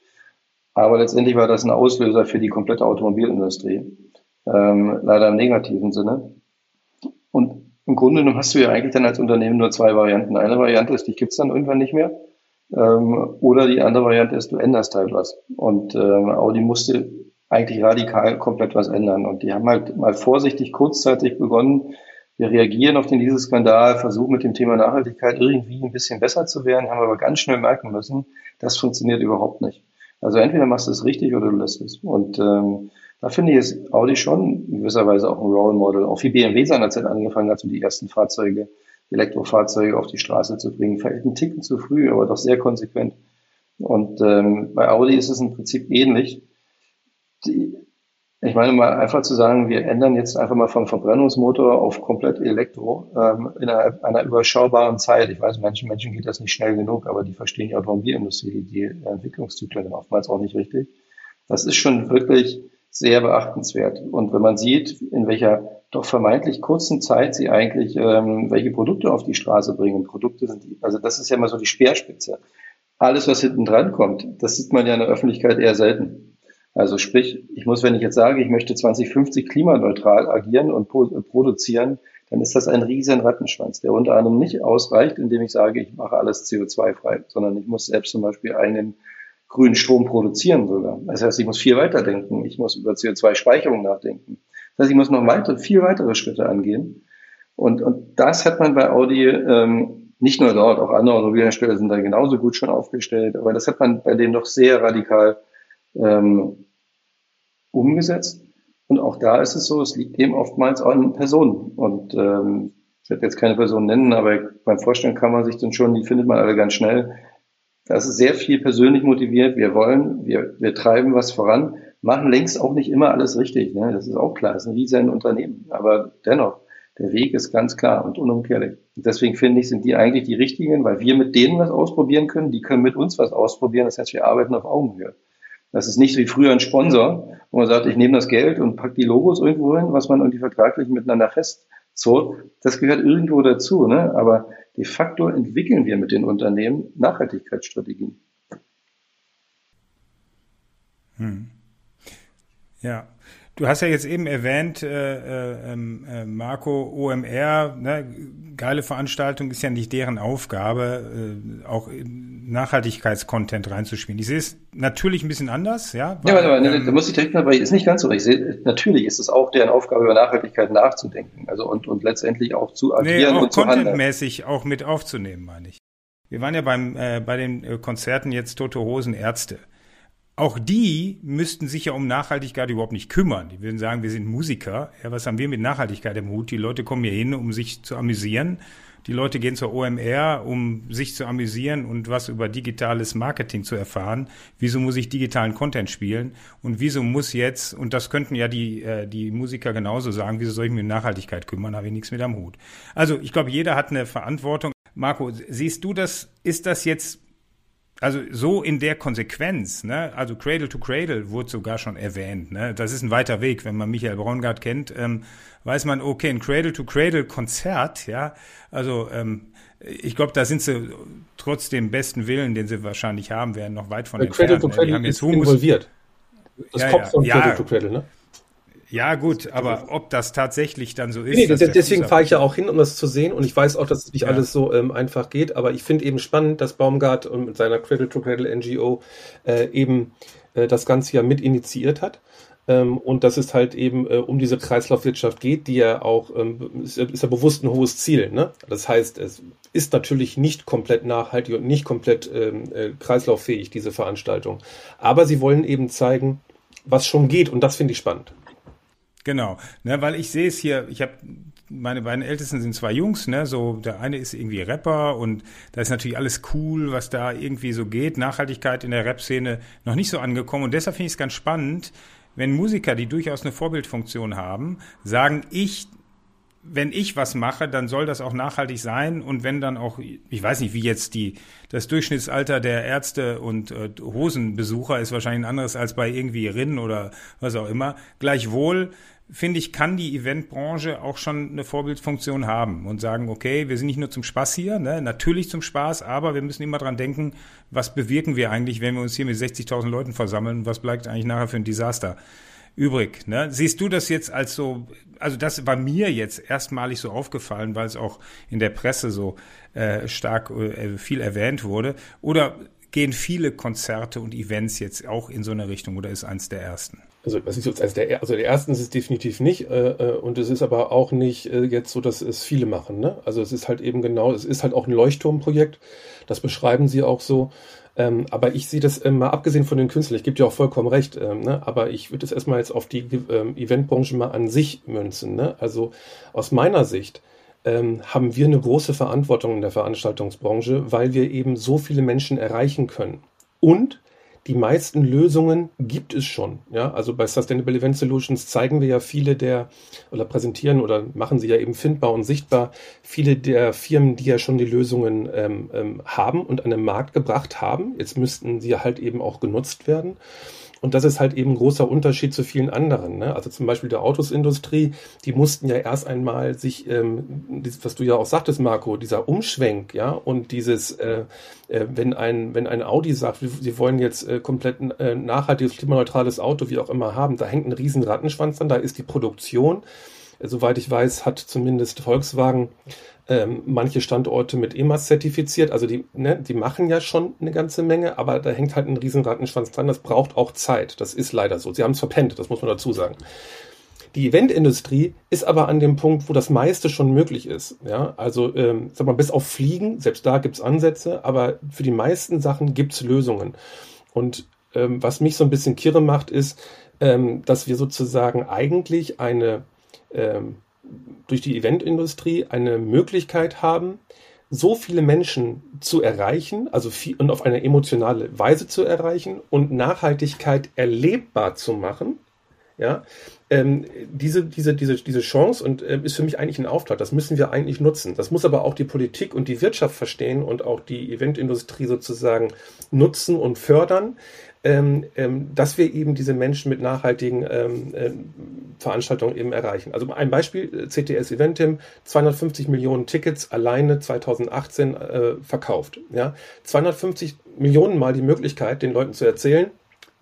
Aber letztendlich war das ein Auslöser für die komplette Automobilindustrie. Ähm, leider im negativen Sinne. Und im Grunde genommen hast du ja eigentlich dann als Unternehmen nur zwei Varianten. Eine Variante ist, dich gibt's dann irgendwann nicht mehr. Ähm, oder die andere Variante ist, du änderst halt was. Und ähm, Audi musste eigentlich radikal komplett was ändern. Und die haben halt mal vorsichtig kurzzeitig begonnen, wir reagieren auf den Dieselskandal, versuchen mit dem Thema Nachhaltigkeit irgendwie ein bisschen besser zu werden, haben aber ganz schnell merken müssen, das funktioniert überhaupt nicht. Also entweder machst du es richtig oder du lässt es. Und ähm, da finde ich es Audi schon in gewisser Weise auch ein Role Model. Auch wie BMW seinerzeit angefangen hat, so die ersten Fahrzeuge, Elektrofahrzeuge auf die Straße zu bringen. Vielleicht ein Ticken zu früh, aber doch sehr konsequent. Und ähm, bei Audi ist es im Prinzip ähnlich. Die, ich meine mal einfach zu sagen, wir ändern jetzt einfach mal vom Verbrennungsmotor auf komplett Elektro ähm, innerhalb einer überschaubaren Zeit. Ich weiß, manchen Menschen geht das nicht schnell genug, aber die verstehen die Automobilindustrie, die Entwicklungszyklen oftmals auch nicht richtig. Das ist schon wirklich sehr beachtenswert. Und wenn man sieht, in welcher doch vermeintlich kurzen Zeit sie eigentlich ähm, welche Produkte auf die Straße bringen, Produkte sind, die, also das ist ja immer so die Speerspitze. Alles, was hinten dran kommt, das sieht man ja in der Öffentlichkeit eher selten. Also sprich, ich muss, wenn ich jetzt sage, ich möchte 2050 klimaneutral agieren und produzieren, dann ist das ein riesen Rattenschwanz, der unter anderem nicht ausreicht, indem ich sage, ich mache alles CO2-frei, sondern ich muss selbst zum Beispiel einen grünen Strom produzieren sogar. Das heißt, ich muss viel weiter denken. Ich muss über CO2-Speicherung nachdenken. Das heißt, ich muss noch weiter, viel weitere Schritte angehen. Und, und das hat man bei Audi ähm, nicht nur dort, auch andere Automobilhersteller sind da genauso gut schon aufgestellt, aber das hat man bei denen noch sehr radikal ähm, umgesetzt. Und auch da ist es so, es liegt eben oftmals an Personen. Und ähm, ich werde jetzt keine Person nennen, aber beim Vorstellen kann man sich dann schon, die findet man alle ganz schnell, das ist sehr viel persönlich motiviert. Wir wollen, wir, wir treiben was voran. Machen längst auch nicht immer alles richtig. Ne? Das ist auch klar, das ist ein riesen Unternehmen. Aber dennoch, der Weg ist ganz klar und unumkehrlich. Und deswegen finde ich, sind die eigentlich die richtigen, weil wir mit denen was ausprobieren können, die können mit uns was ausprobieren. Das heißt, wir arbeiten auf Augenhöhe. Das ist nicht so wie früher ein Sponsor, wo man sagt, ich nehme das Geld und pack die Logos irgendwo hin, was man irgendwie vertraglich miteinander festzurrt. Das gehört irgendwo dazu. Ne? Aber de facto entwickeln wir mit den Unternehmen Nachhaltigkeitsstrategien. Hm. Ja, Du hast ja jetzt eben erwähnt, äh, äh, ähm, äh, Marco, OMR, ne, geile Veranstaltung, ist ja nicht deren Aufgabe, äh, auch Nachhaltigkeitscontent reinzuspielen. Ich sehe es natürlich ein bisschen anders, ja. Weil, ja, aber, aber ähm, da muss ich direkt mal, weil ist nicht ganz so. Ich sehe, natürlich ist es auch deren Aufgabe, über Nachhaltigkeit nachzudenken, also und, und letztendlich auch zu agieren nee, auch und zu handeln. contentmäßig auch mit aufzunehmen, meine ich. Wir waren ja beim, äh, bei den äh, Konzerten jetzt Tote Hosen Ärzte auch die müssten sich ja um Nachhaltigkeit überhaupt nicht kümmern. Die würden sagen, wir sind Musiker. Ja, was haben wir mit Nachhaltigkeit im Hut? Die Leute kommen hier hin, um sich zu amüsieren. Die Leute gehen zur OMR, um sich zu amüsieren und was über digitales Marketing zu erfahren. Wieso muss ich digitalen Content spielen? Und wieso muss jetzt, und das könnten ja die, äh, die Musiker genauso sagen, wieso soll ich mich um Nachhaltigkeit kümmern? Habe ich nichts mit am Hut. Also ich glaube, jeder hat eine Verantwortung. Marco, siehst du das, ist das jetzt also so in der Konsequenz, ne? also Cradle to Cradle wurde sogar schon erwähnt. Ne? Das ist ein weiter Weg. Wenn man Michael Braungart kennt, ähm, weiß man, okay, ein Cradle to Cradle Konzert, ja, also ähm, ich glaube, da sind sie trotz dem besten Willen, den sie wahrscheinlich haben werden, noch weit von Weil entfernt. Cradle to Cradle ne? Jetzt Humus, involviert. Das ja, kommt von ja, Cradle to Cradle, ne? Ja, gut, aber ob das tatsächlich dann so ist. Nee, deswegen fahre ich ja auch hin, um das zu sehen. Und ich weiß auch, dass es nicht ja. alles so ähm, einfach geht. Aber ich finde eben spannend, dass Baumgart und mit seiner Cradle to Cradle NGO äh, eben äh, das Ganze ja mit initiiert hat. Ähm, und dass es halt eben äh, um diese Kreislaufwirtschaft geht, die ja auch, ähm, ist, ist ja bewusst ein hohes Ziel. Ne? Das heißt, es ist natürlich nicht komplett nachhaltig und nicht komplett ähm, äh, kreislauffähig, diese Veranstaltung. Aber sie wollen eben zeigen, was schon geht. Und das finde ich spannend. Genau, ne, weil ich sehe es hier, ich habe meine beiden Ältesten sind zwei Jungs, ne, so der eine ist irgendwie Rapper und da ist natürlich alles cool, was da irgendwie so geht. Nachhaltigkeit in der Rap-Szene noch nicht so angekommen und deshalb finde ich es ganz spannend, wenn Musiker, die durchaus eine Vorbildfunktion haben, sagen, ich wenn ich was mache, dann soll das auch nachhaltig sein und wenn dann auch, ich weiß nicht, wie jetzt die, das Durchschnittsalter der Ärzte und äh, Hosenbesucher ist wahrscheinlich ein anderes als bei irgendwie Rinnen oder was auch immer. Gleichwohl finde ich, kann die Eventbranche auch schon eine Vorbildfunktion haben und sagen, okay, wir sind nicht nur zum Spaß hier, ne? natürlich zum Spaß, aber wir müssen immer dran denken, was bewirken wir eigentlich, wenn wir uns hier mit 60.000 Leuten versammeln, was bleibt eigentlich nachher für ein Desaster übrig. Ne? Siehst du das jetzt als so, also das war mir jetzt erstmalig so aufgefallen, weil es auch in der Presse so äh, stark äh, viel erwähnt wurde, oder gehen viele Konzerte und Events jetzt auch in so eine Richtung oder ist eins der ersten? Also, was ist jetzt als der, also der ersten ist es definitiv nicht, äh, äh, und es ist aber auch nicht äh, jetzt so, dass es viele machen. Ne? Also es ist halt eben genau, es ist halt auch ein Leuchtturmprojekt, das beschreiben sie auch so. Ähm, aber ich sehe das äh, mal abgesehen von den Künstlern, ich gebe dir auch vollkommen recht, ähm, ne? aber ich würde es erstmal jetzt auf die ähm, Eventbranche mal an sich münzen. Ne? Also aus meiner Sicht ähm, haben wir eine große Verantwortung in der Veranstaltungsbranche, weil wir eben so viele Menschen erreichen können. Und die meisten Lösungen gibt es schon. Ja, also bei Sustainable Event Solutions zeigen wir ja viele der oder präsentieren oder machen sie ja eben findbar und sichtbar viele der Firmen, die ja schon die Lösungen ähm, ähm, haben und an den Markt gebracht haben. Jetzt müssten sie halt eben auch genutzt werden. Und das ist halt eben ein großer Unterschied zu vielen anderen. Ne? Also zum Beispiel der Autosindustrie, die mussten ja erst einmal sich, ähm, was du ja auch sagtest, Marco, dieser Umschwenk, ja, und dieses, äh, äh, wenn ein, wenn ein Audi sagt, sie wollen jetzt äh, komplett äh, nachhaltiges, klimaneutrales Auto, wie auch immer haben, da hängt ein riesen Rattenschwanz dran, da ist die Produktion. Äh, soweit ich weiß, hat zumindest Volkswagen ähm, manche Standorte mit EMAS zertifiziert. Also die, ne, die machen ja schon eine ganze Menge, aber da hängt halt ein riesen Rattenschwanz dran. Das braucht auch Zeit. Das ist leider so. Sie haben es verpennt, das muss man dazu sagen. Die Eventindustrie ist aber an dem Punkt, wo das meiste schon möglich ist. Ja, also ähm, sag mal, bis auf Fliegen, selbst da gibt's Ansätze, aber für die meisten Sachen gibt's Lösungen. Und ähm, was mich so ein bisschen kirre macht, ist, ähm, dass wir sozusagen eigentlich eine ähm, durch die Eventindustrie eine Möglichkeit haben, so viele Menschen zu erreichen, also viel, und auf eine emotionale Weise zu erreichen und Nachhaltigkeit erlebbar zu machen, ja, ähm, diese, diese, diese, diese Chance und äh, ist für mich eigentlich ein Auftrag. Das müssen wir eigentlich nutzen. Das muss aber auch die Politik und die Wirtschaft verstehen und auch die Eventindustrie sozusagen nutzen und fördern, ähm, ähm, dass wir eben diese Menschen mit nachhaltigen ähm, äh, Veranstaltungen eben erreichen. Also ein Beispiel, CTS Eventim, 250 Millionen Tickets alleine 2018 äh, verkauft. Ja? 250 Millionen Mal die Möglichkeit, den Leuten zu erzählen,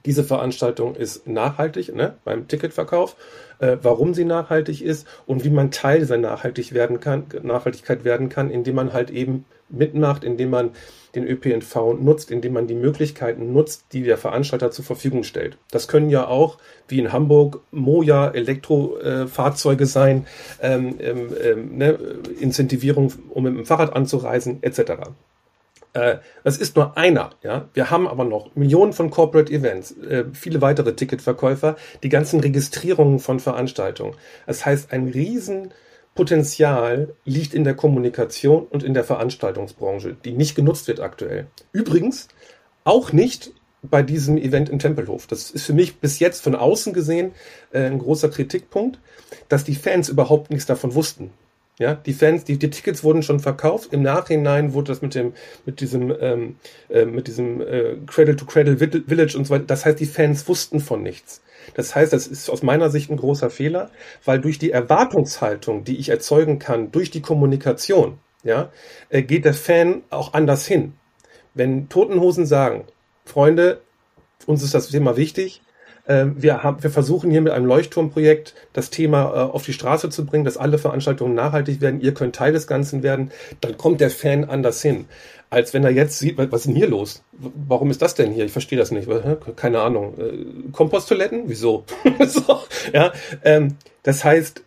diese Veranstaltung ist nachhaltig ne, beim Ticketverkauf, äh, warum sie nachhaltig ist und wie man Teil dieser nachhaltig werden kann, Nachhaltigkeit werden kann, indem man halt eben mitmacht, indem man den ÖPNV nutzt, indem man die Möglichkeiten nutzt, die der Veranstalter zur Verfügung stellt. Das können ja auch, wie in Hamburg, Moja Elektrofahrzeuge äh, sein, ähm, ähm, ähm, ne, Incentivierung, um mit dem Fahrrad anzureisen, etc. Äh, das ist nur einer. Ja? Wir haben aber noch Millionen von Corporate Events, äh, viele weitere Ticketverkäufer, die ganzen Registrierungen von Veranstaltungen. Das heißt, ein Riesenpotenzial liegt in der Kommunikation und in der Veranstaltungsbranche, die nicht genutzt wird aktuell. Übrigens auch nicht bei diesem Event in Tempelhof. Das ist für mich bis jetzt von außen gesehen äh, ein großer Kritikpunkt, dass die Fans überhaupt nichts davon wussten. Ja, die Fans, die, die Tickets wurden schon verkauft. Im Nachhinein wurde das mit dem, mit diesem, ähm, äh, mit diesem äh, Cradle to Cradle Village und so weiter. Das heißt, die Fans wussten von nichts. Das heißt, das ist aus meiner Sicht ein großer Fehler, weil durch die Erwartungshaltung, die ich erzeugen kann, durch die Kommunikation, ja, äh, geht der Fan auch anders hin. Wenn Totenhosen sagen, Freunde, uns ist das Thema wichtig, wir, haben, wir versuchen hier mit einem Leuchtturmprojekt das Thema äh, auf die Straße zu bringen, dass alle Veranstaltungen nachhaltig werden. Ihr könnt Teil des Ganzen werden. Dann kommt der Fan anders hin. Als wenn er jetzt sieht, was ist denn hier los? Warum ist das denn hier? Ich verstehe das nicht. Keine Ahnung. Äh, Komposttoiletten? Wieso? so, ja, ähm, das heißt,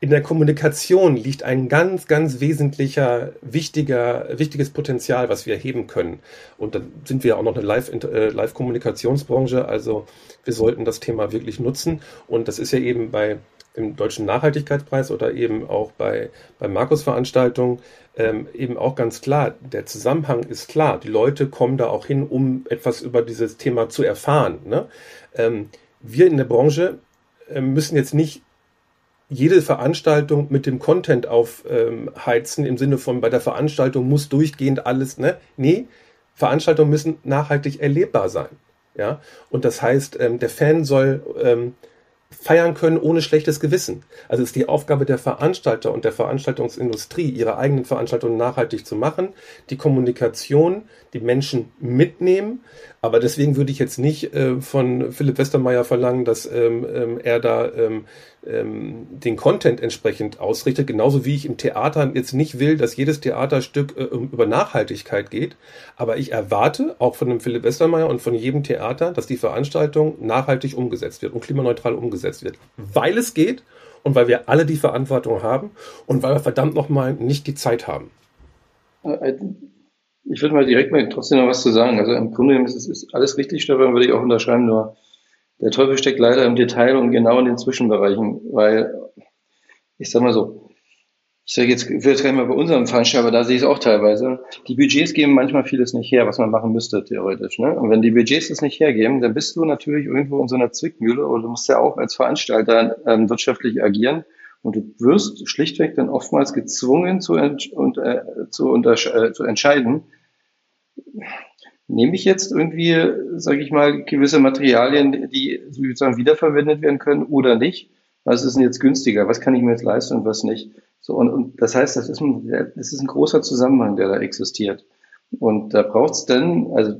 in der Kommunikation liegt ein ganz, ganz wesentlicher, wichtiger, wichtiges Potenzial, was wir erheben können. Und dann sind wir auch noch eine äh, Live-Kommunikationsbranche, Live also wir sollten das Thema wirklich nutzen. Und das ist ja eben bei im Deutschen Nachhaltigkeitspreis oder eben auch bei, bei Markus-Veranstaltungen ähm, eben auch ganz klar. Der Zusammenhang ist klar. Die Leute kommen da auch hin, um etwas über dieses Thema zu erfahren. Ne? Ähm, wir in der Branche äh, müssen jetzt nicht jede Veranstaltung mit dem Content aufheizen, ähm, im Sinne von bei der Veranstaltung muss durchgehend alles, ne? Nee, Veranstaltungen müssen nachhaltig erlebbar sein. Ja, und das heißt, ähm, der Fan soll ähm, feiern können ohne schlechtes Gewissen. Also ist die Aufgabe der Veranstalter und der Veranstaltungsindustrie, ihre eigenen Veranstaltungen nachhaltig zu machen, die Kommunikation, die Menschen mitnehmen. Aber deswegen würde ich jetzt nicht äh, von Philipp Westermeier verlangen, dass ähm, ähm, er da ähm, ähm, den Content entsprechend ausrichtet. Genauso wie ich im Theater jetzt nicht will, dass jedes Theaterstück äh, über Nachhaltigkeit geht. Aber ich erwarte auch von dem Philipp Westermeier und von jedem Theater, dass die Veranstaltung nachhaltig umgesetzt wird und klimaneutral umgesetzt wird. Weil es geht und weil wir alle die Verantwortung haben und weil wir verdammt nochmal nicht die Zeit haben. Ich würde mal direkt mal trotzdem noch was zu sagen. Also im Grunde ist, ist alles richtig, Stefan, würde ich auch unterschreiben, nur der Teufel steckt leider im Detail und genau in den Zwischenbereichen, weil ich sag mal so, ich sage jetzt, ich will jetzt gar nicht mal bei unserem Veranstalter, aber da sehe ich es auch teilweise. Die Budgets geben manchmal vieles nicht her, was man machen müsste, theoretisch. Ne? Und wenn die Budgets das nicht hergeben, dann bist du natürlich irgendwo in so einer Zwickmühle oder du musst ja auch als Veranstalter ähm, wirtschaftlich agieren. Und du wirst schlichtweg dann oftmals gezwungen zu, ent und, äh, zu, äh, zu entscheiden, nehme ich jetzt irgendwie, sage ich mal, gewisse Materialien, die sozusagen wiederverwendet werden können oder nicht? Was ist denn jetzt günstiger? Was kann ich mir jetzt leisten und was nicht? So, und, und das heißt, das ist, ein, das ist ein großer Zusammenhang, der da existiert. Und da braucht es denn, also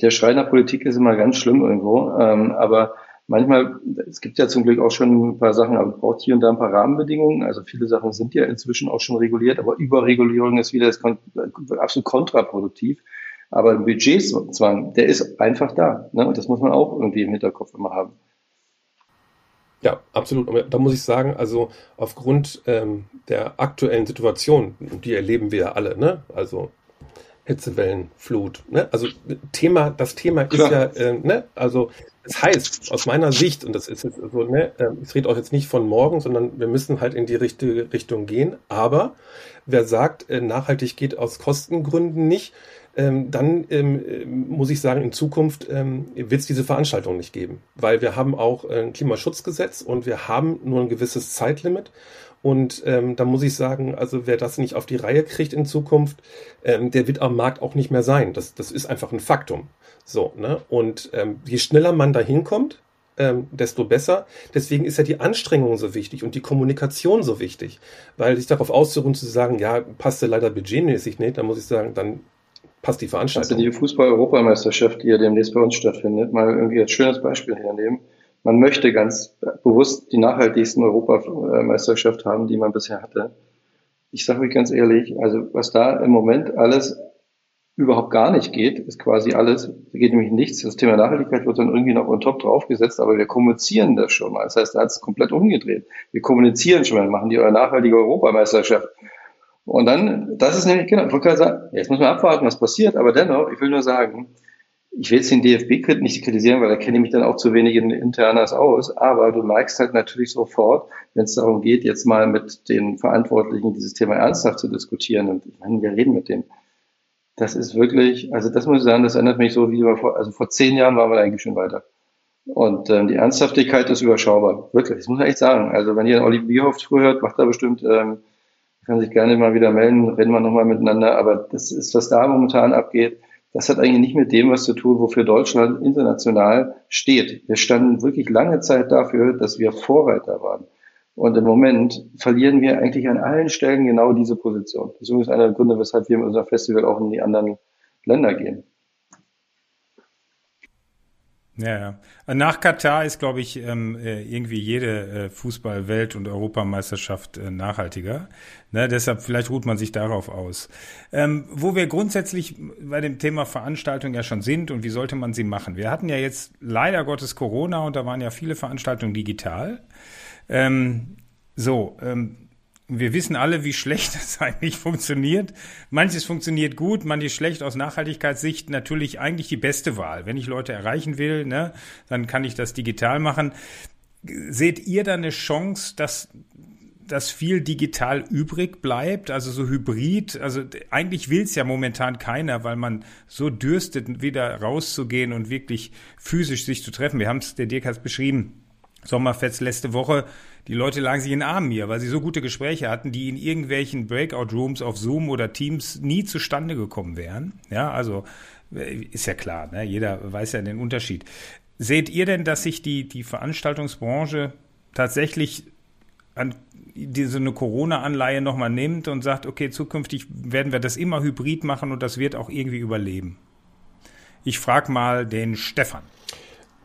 der Schrei nach Politik ist immer ganz schlimm irgendwo, ähm, aber manchmal, es gibt ja zum Glück auch schon ein paar Sachen, aber braucht hier und da ein paar Rahmenbedingungen. Also viele Sachen sind ja inzwischen auch schon reguliert, aber Überregulierung ist wieder das absolut kontraproduktiv. Aber ein Budgetzwang, der ist einfach da. Ne? Und das muss man auch irgendwie im Hinterkopf immer haben. Ja, absolut. Da muss ich sagen, also aufgrund ähm, der aktuellen Situation, die erleben wir ja alle, ne? Also Hitzewellen, Flut. Ne? Also Thema, das Thema ist ja, äh, ne? also das heißt, aus meiner Sicht, und das ist jetzt so, ne, äh, ich rede auch jetzt nicht von morgen, sondern wir müssen halt in die richtige Richtung gehen. Aber wer sagt, äh, nachhaltig geht aus Kostengründen nicht, ähm, dann ähm, muss ich sagen, in Zukunft ähm, wird es diese Veranstaltung nicht geben, weil wir haben auch ein Klimaschutzgesetz und wir haben nur ein gewisses Zeitlimit. Und ähm, da muss ich sagen, also wer das nicht auf die Reihe kriegt in Zukunft, ähm, der wird am Markt auch nicht mehr sein. Das, das ist einfach ein Faktum. So, ne? Und ähm, je schneller man da hinkommt, ähm, desto besser. Deswegen ist ja die Anstrengung so wichtig und die Kommunikation so wichtig. Weil sich darauf auszuruhen zu sagen, ja, passt ja leider budgetmäßig nicht, dann muss ich sagen, dann passt die Veranstaltung. Also die Fußball-Europameisterschaft, die ja demnächst bei uns stattfindet, mal irgendwie als schönes Beispiel hernehmen. Man möchte ganz bewusst die nachhaltigsten Europameisterschaft haben, die man bisher hatte. Ich sage euch ganz ehrlich, also was da im Moment alles überhaupt gar nicht geht, ist quasi alles, geht nämlich nichts. Das Thema Nachhaltigkeit wird dann irgendwie noch on top draufgesetzt, aber wir kommunizieren das schon mal. Das heißt, da hat es komplett umgedreht. Wir kommunizieren schon mal, machen die nachhaltige Europameisterschaft. Und dann, das ist nämlich, genau, ich wollte gerade sagen, jetzt muss man abwarten, was passiert, aber dennoch, ich will nur sagen, ich will jetzt den DFB nicht kritisieren, weil da kenne ich mich dann auch zu wenig in Internas aus, aber du merkst halt natürlich sofort, wenn es darum geht, jetzt mal mit den Verantwortlichen dieses Thema ernsthaft zu diskutieren und ich meine, wir reden mit denen. Das ist wirklich, also das muss ich sagen, das erinnert mich so wie wir vor, also vor zehn Jahren waren wir eigentlich schon weiter. Und ähm, die Ernsthaftigkeit ist überschaubar. Wirklich, das muss man echt sagen. Also wenn ihr Oliver Bierhoff zuhört, macht er bestimmt ähm, kann sich gerne mal wieder melden, reden wir nochmal miteinander. Aber das ist, was da momentan abgeht, das hat eigentlich nicht mit dem was zu tun, wofür Deutschland international steht. Wir standen wirklich lange Zeit dafür, dass wir Vorreiter waren. Und im Moment verlieren wir eigentlich an allen Stellen genau diese Position. Das ist übrigens einer der Gründe, weshalb wir mit unserem Festival auch in die anderen Länder gehen. Ja, ja. Nach Katar ist, glaube ich, ähm, äh, irgendwie jede äh, Fußball-Welt- und Europameisterschaft äh, nachhaltiger. Ne, deshalb vielleicht ruht man sich darauf aus. Ähm, wo wir grundsätzlich bei dem Thema Veranstaltung ja schon sind und wie sollte man sie machen? Wir hatten ja jetzt leider Gottes Corona und da waren ja viele Veranstaltungen digital. Ähm, so, ähm, wir wissen alle, wie schlecht das eigentlich funktioniert. Manches funktioniert gut, manches schlecht aus Nachhaltigkeitssicht. Natürlich eigentlich die beste Wahl. Wenn ich Leute erreichen will, ne, dann kann ich das digital machen. Seht ihr da eine Chance, dass dass viel digital übrig bleibt, also so hybrid. Also eigentlich will es ja momentan keiner, weil man so dürstet, wieder rauszugehen und wirklich physisch sich zu treffen. Wir haben es, der Dirk hat es beschrieben, Sommerfest letzte Woche die Leute lagen sich in den Armen hier, weil sie so gute Gespräche hatten, die in irgendwelchen Breakout-Rooms auf Zoom oder Teams nie zustande gekommen wären. Ja, also äh, ist ja klar, ne? jeder weiß ja den Unterschied. Seht ihr denn, dass sich die, die Veranstaltungsbranche tatsächlich an diese eine Corona-Anleihe nochmal nimmt und sagt, okay, zukünftig werden wir das immer hybrid machen und das wird auch irgendwie überleben? Ich frage mal den Stefan.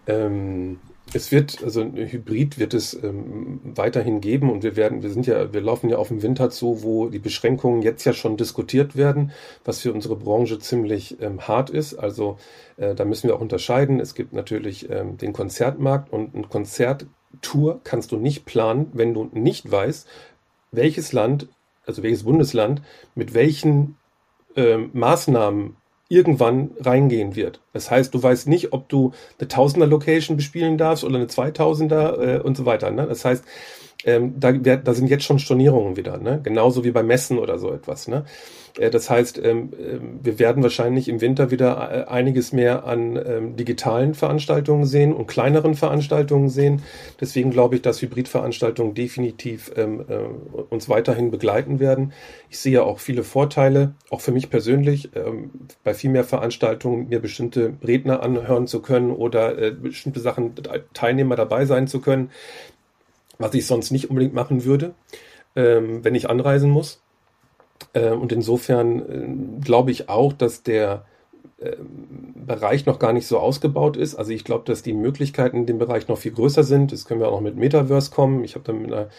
Ähm, es wird, also ein Hybrid wird es ähm, weiterhin geben und wir werden, wir sind ja, wir laufen ja auf den Winter zu, wo die Beschränkungen jetzt ja schon diskutiert werden, was für unsere Branche ziemlich ähm, hart ist. Also äh, da müssen wir auch unterscheiden. Es gibt natürlich ähm, den Konzertmarkt und ein Konzerttour kannst du nicht planen, wenn du nicht weißt, welches Land, also welches Bundesland mit welchen ähm, Maßnahmen irgendwann reingehen wird. Das heißt, du weißt nicht, ob du eine Tausender-Location bespielen darfst oder eine Zweitausender äh, und so weiter. Ne? Das heißt, ähm, da, da sind jetzt schon Stornierungen wieder, ne? genauso wie bei Messen oder so etwas. Ne? Äh, das heißt, ähm, äh, wir werden wahrscheinlich im Winter wieder äh, einiges mehr an ähm, digitalen Veranstaltungen sehen und kleineren Veranstaltungen sehen. Deswegen glaube ich, dass Hybridveranstaltungen definitiv ähm, äh, uns weiterhin begleiten werden. Ich sehe auch viele Vorteile, auch für mich persönlich, ähm, bei viel mehr Veranstaltungen mir bestimmte Redner anhören zu können oder äh, bestimmte Sachen Teilnehmer dabei sein zu können was ich sonst nicht unbedingt machen würde, ähm, wenn ich anreisen muss. Äh, und insofern äh, glaube ich auch, dass der äh, Bereich noch gar nicht so ausgebaut ist. Also ich glaube, dass die Möglichkeiten in dem Bereich noch viel größer sind. Das können wir auch noch mit Metaverse kommen. Ich habe da mit einer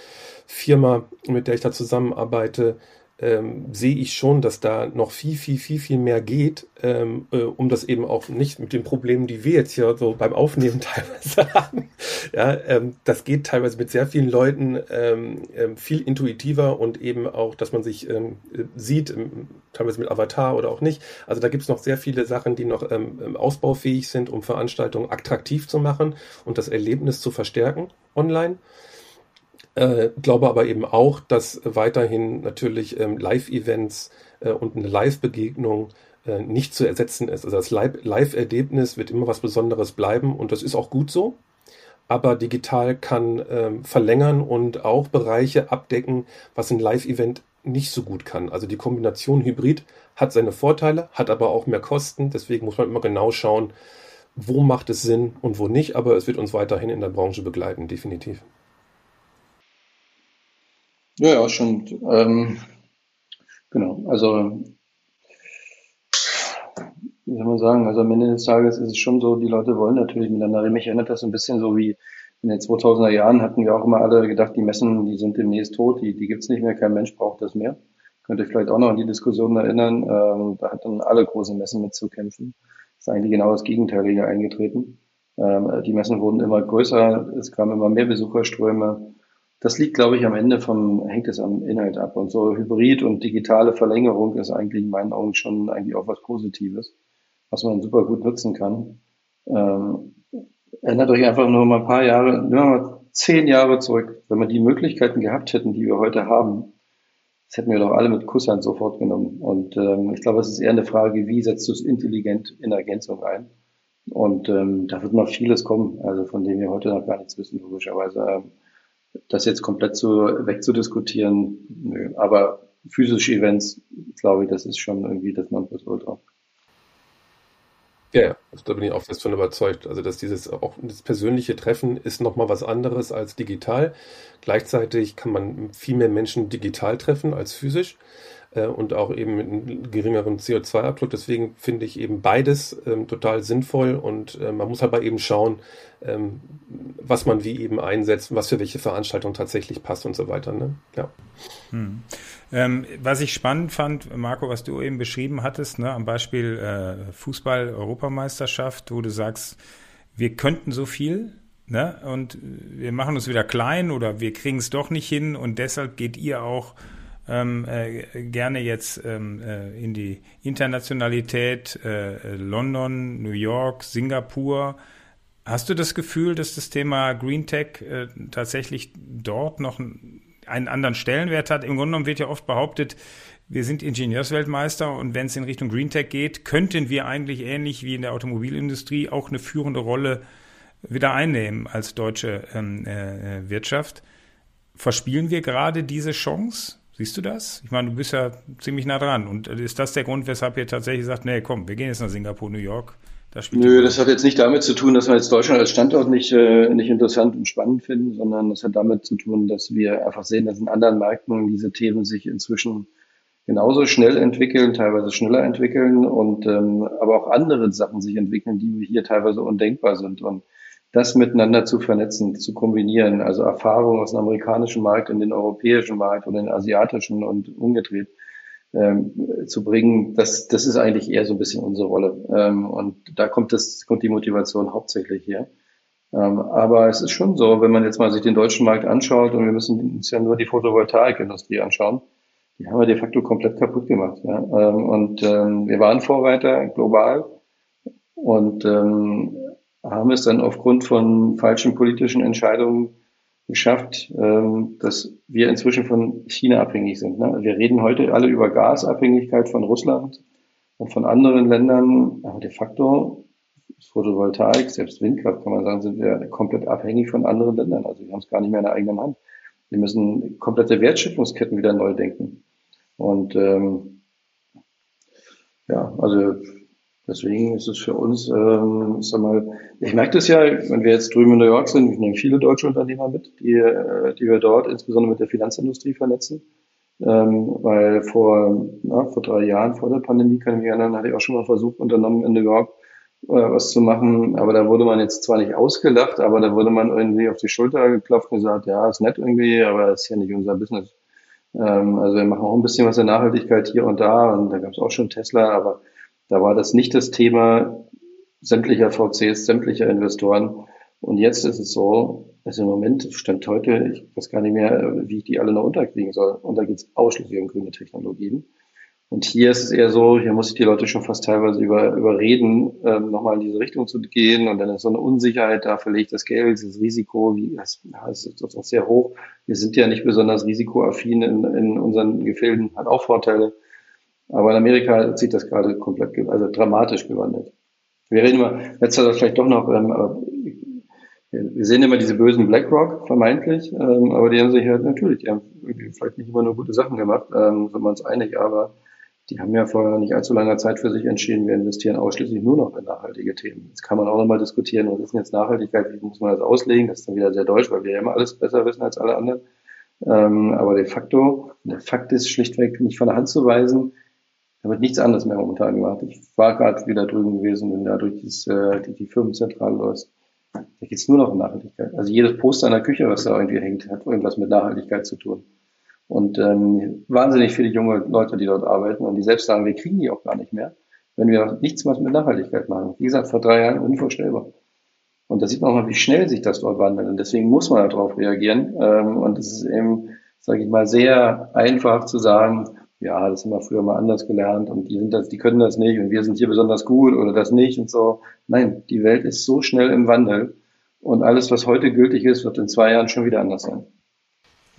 Firma, mit der ich da zusammenarbeite, ähm, sehe ich schon, dass da noch viel, viel, viel, viel mehr geht, ähm, äh, um das eben auch nicht mit den Problemen, die wir jetzt hier so beim Aufnehmen teilweise haben. Ja, ähm, das geht teilweise mit sehr vielen Leuten ähm, ähm, viel intuitiver und eben auch, dass man sich ähm, sieht, ähm, teilweise mit Avatar oder auch nicht. Also da gibt es noch sehr viele Sachen, die noch ähm, ähm, ausbaufähig sind, um Veranstaltungen attraktiv zu machen und das Erlebnis zu verstärken online. Äh, glaube aber eben auch, dass weiterhin natürlich ähm, Live-Events äh, und eine Live-Begegnung äh, nicht zu ersetzen ist. Also das Live-Erlebnis wird immer was Besonderes bleiben und das ist auch gut so. Aber digital kann ähm, verlängern und auch Bereiche abdecken, was ein Live-Event nicht so gut kann. Also die Kombination Hybrid hat seine Vorteile, hat aber auch mehr Kosten. Deswegen muss man immer genau schauen, wo macht es Sinn und wo nicht. Aber es wird uns weiterhin in der Branche begleiten, definitiv. Ja, ja, schon. Ähm, genau. Also, wie soll man sagen? Also am Ende des Tages ist es schon so, die Leute wollen natürlich miteinander reden. Mich erinnert das so ein bisschen so wie in den 2000er Jahren hatten wir auch immer alle gedacht, die Messen, die sind demnächst tot, die, die gibt's nicht mehr, kein Mensch braucht das mehr. Könnt ihr vielleicht auch noch an die Diskussion erinnern. Ähm, da hatten alle großen Messen mitzukämpfen. Das ist eigentlich genau das Gegenteilige eingetreten. Ähm, die Messen wurden immer größer, es kamen immer mehr Besucherströme das liegt, glaube ich, am Ende vom, hängt es am Inhalt ab. Und so Hybrid und digitale Verlängerung ist eigentlich in meinen Augen schon eigentlich auch was Positives, was man super gut nutzen kann. Ähm, erinnert euch einfach nur mal ein paar Jahre, nur mal zehn Jahre zurück, wenn wir die Möglichkeiten gehabt hätten, die wir heute haben, das hätten wir doch alle mit Kusshand sofort genommen. Und ähm, ich glaube, es ist eher eine Frage, wie setzt du es intelligent in Ergänzung ein? Und ähm, da wird noch vieles kommen, also von dem wir heute noch gar nichts wissen, logischerweise. Ähm, das jetzt komplett zu, wegzudiskutieren, nö. Aber physische Events, glaube ich, das ist schon irgendwie das Nonplusultra. Ja, ja, also da bin ich auch fest von überzeugt. Also, dass dieses auch das persönliche Treffen ist nochmal was anderes als digital. Gleichzeitig kann man viel mehr Menschen digital treffen als physisch und auch eben mit einem geringeren CO2-Abdruck. Deswegen finde ich eben beides ähm, total sinnvoll und äh, man muss aber eben schauen, ähm, was man wie eben einsetzt, was für welche Veranstaltung tatsächlich passt und so weiter. Ne? Ja. Hm. Ähm, was ich spannend fand, Marco, was du eben beschrieben hattest, ne, am Beispiel äh, Fußball-Europameisterschaft, wo du sagst, wir könnten so viel, ne, und wir machen uns wieder klein oder wir kriegen es doch nicht hin und deshalb geht ihr auch ähm, äh, gerne jetzt ähm, äh, in die Internationalität, äh, London, New York, Singapur. Hast du das Gefühl, dass das Thema Green Tech äh, tatsächlich dort noch einen anderen Stellenwert hat? Im Grunde genommen wird ja oft behauptet, wir sind Ingenieursweltmeister und wenn es in Richtung Green Tech geht, könnten wir eigentlich ähnlich wie in der Automobilindustrie auch eine führende Rolle wieder einnehmen als deutsche ähm, äh, Wirtschaft. Verspielen wir gerade diese Chance? Siehst du das? Ich meine, du bist ja ziemlich nah dran. Und ist das der Grund, weshalb ihr tatsächlich sagt, nee, komm, wir gehen jetzt nach Singapur, New York? Das Nö, das hat jetzt nicht damit zu tun, dass wir jetzt Deutschland als Standort nicht, äh, nicht interessant und spannend finden, sondern das hat damit zu tun, dass wir einfach sehen, dass in anderen Märkten diese Themen sich inzwischen genauso schnell entwickeln, teilweise schneller entwickeln und ähm, aber auch andere Sachen sich entwickeln, die hier teilweise undenkbar sind. Und das miteinander zu vernetzen, zu kombinieren, also Erfahrungen aus dem amerikanischen Markt in den europäischen Markt oder den asiatischen und umgedreht ähm, zu bringen, das, das ist eigentlich eher so ein bisschen unsere Rolle. Ähm, und da kommt das, kommt die Motivation hauptsächlich her. Ähm, aber es ist schon so, wenn man jetzt mal sich den deutschen Markt anschaut und wir müssen uns ja nur die Photovoltaikindustrie anschauen, die haben wir de facto komplett kaputt gemacht. Ja? Ähm, und ähm, wir waren Vorreiter global und ähm, haben es dann aufgrund von falschen politischen Entscheidungen geschafft, ähm, dass wir inzwischen von China abhängig sind. Ne? Wir reden heute alle über Gasabhängigkeit von Russland und von anderen Ländern, aber de facto Photovoltaik, selbst Windkraft kann man sagen, sind wir komplett abhängig von anderen Ländern. Also wir haben es gar nicht mehr in der eigenen Hand. Wir müssen komplette Wertschöpfungsketten wieder neu denken. Und ähm, ja, also Deswegen ist es für uns, ähm, ich sag mal, ich merke das ja, wenn wir jetzt drüben in New York sind, ich nehme viele deutsche Unternehmer mit, die, äh, die wir dort insbesondere mit der Finanzindustrie vernetzen. Ähm, weil vor, na, vor drei Jahren, vor der Pandemie, kann ich mich erinnern, hatte ich auch schon mal versucht, unternommen in New York äh, was zu machen. Aber da wurde man jetzt zwar nicht ausgelacht, aber da wurde man irgendwie auf die Schulter geklopft und gesagt, ja, ist nett irgendwie, aber ist ja nicht unser Business. Ähm, also wir machen auch ein bisschen was in Nachhaltigkeit hier und da und da gab es auch schon Tesla, aber da war das nicht das Thema sämtlicher VCs, sämtlicher Investoren. Und jetzt ist es so, also im Moment stand heute, ich weiß gar nicht mehr, wie ich die alle noch unterkriegen soll. Und da geht es ausschließlich um grüne Technologien. Und hier ist es eher so, hier muss ich die Leute schon fast teilweise über, überreden, ähm, nochmal in diese Richtung zu gehen. Und dann ist so eine Unsicherheit, da verlege ich das Geld, das Risiko, wie, das, das ist doch sehr hoch. Wir sind ja nicht besonders risikoaffin in, in unseren Gefilden, hat auch Vorteile. Aber in Amerika zieht das gerade komplett, also dramatisch gewandelt. Wir reden immer, letzter vielleicht doch noch, ähm, wir sehen immer diese bösen BlackRock, vermeintlich, ähm, aber die haben sich halt natürlich, die haben vielleicht nicht immer nur gute Sachen gemacht, ähm, sind wir uns einig, aber die haben ja vor nicht allzu langer Zeit für sich entschieden, wir investieren ausschließlich nur noch in nachhaltige Themen. Jetzt kann man auch nochmal diskutieren, was ist denn jetzt Nachhaltigkeit, wie muss man das auslegen? Das ist dann wieder sehr deutsch, weil wir ja immer alles besser wissen als alle anderen. Ähm, aber de facto, der Fakt ist schlichtweg nicht von der Hand zu weisen, da wird nichts anderes mehr momentan gemacht. Ich war gerade wieder drüben gewesen, wenn da durch äh, die, die Firmenzentrale läuft. Da geht's nur noch um Nachhaltigkeit. Also jedes Poster in der Küche, was da irgendwie hängt, hat irgendwas mit Nachhaltigkeit zu tun. Und ähm, wahnsinnig viele junge Leute, die dort arbeiten und die selbst sagen, wir kriegen die auch gar nicht mehr, wenn wir nichts mehr mit Nachhaltigkeit machen. Wie gesagt, vor drei Jahren unvorstellbar. Und da sieht man auch mal, wie schnell sich das dort wandelt. Und deswegen muss man darauf reagieren. Ähm, und es ist eben, sage ich mal, sehr einfach zu sagen, ja, das haben wir früher mal anders gelernt und die sind das, die können das nicht und wir sind hier besonders gut oder das nicht und so. Nein, die Welt ist so schnell im Wandel und alles, was heute gültig ist, wird in zwei Jahren schon wieder anders sein.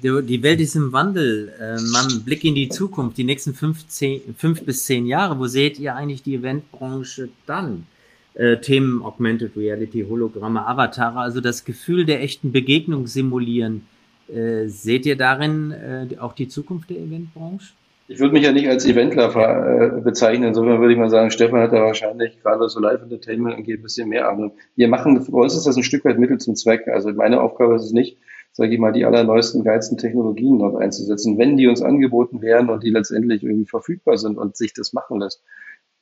Die Welt ist im Wandel. Äh, man Blick in die Zukunft, die nächsten fünf, zehn, fünf bis zehn Jahre. Wo seht ihr eigentlich die Eventbranche dann? Äh, Themen Augmented Reality, Hologramme, Avatare, also das Gefühl der echten Begegnung simulieren. Äh, seht ihr darin auch die Zukunft der Eventbranche? Ich würde mich ja nicht als Eventler äh, bezeichnen. Insofern würde ich mal sagen, Stefan hat da wahrscheinlich gerade so Live-Entertainment und geht ein bisschen mehr Ahnung. Wir machen, bei uns ist das ein Stück weit Mittel zum Zweck. Also meine Aufgabe ist es nicht, sage ich mal, die allerneuesten, geilsten Technologien dort einzusetzen. Wenn die uns angeboten werden und die letztendlich irgendwie verfügbar sind und sich das machen lässt,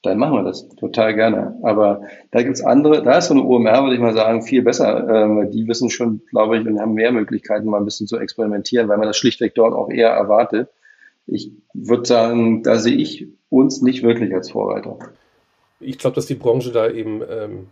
dann machen wir das total gerne. Aber da gibt's andere, da ist so eine OMR, würde ich mal sagen, viel besser. Ähm, die wissen schon, glaube ich, und haben mehr Möglichkeiten, mal ein bisschen zu experimentieren, weil man das schlichtweg dort auch eher erwartet ich würde sagen, da sehe ich uns nicht wirklich als Vorreiter. Ich glaube, dass die Branche da eben ähm,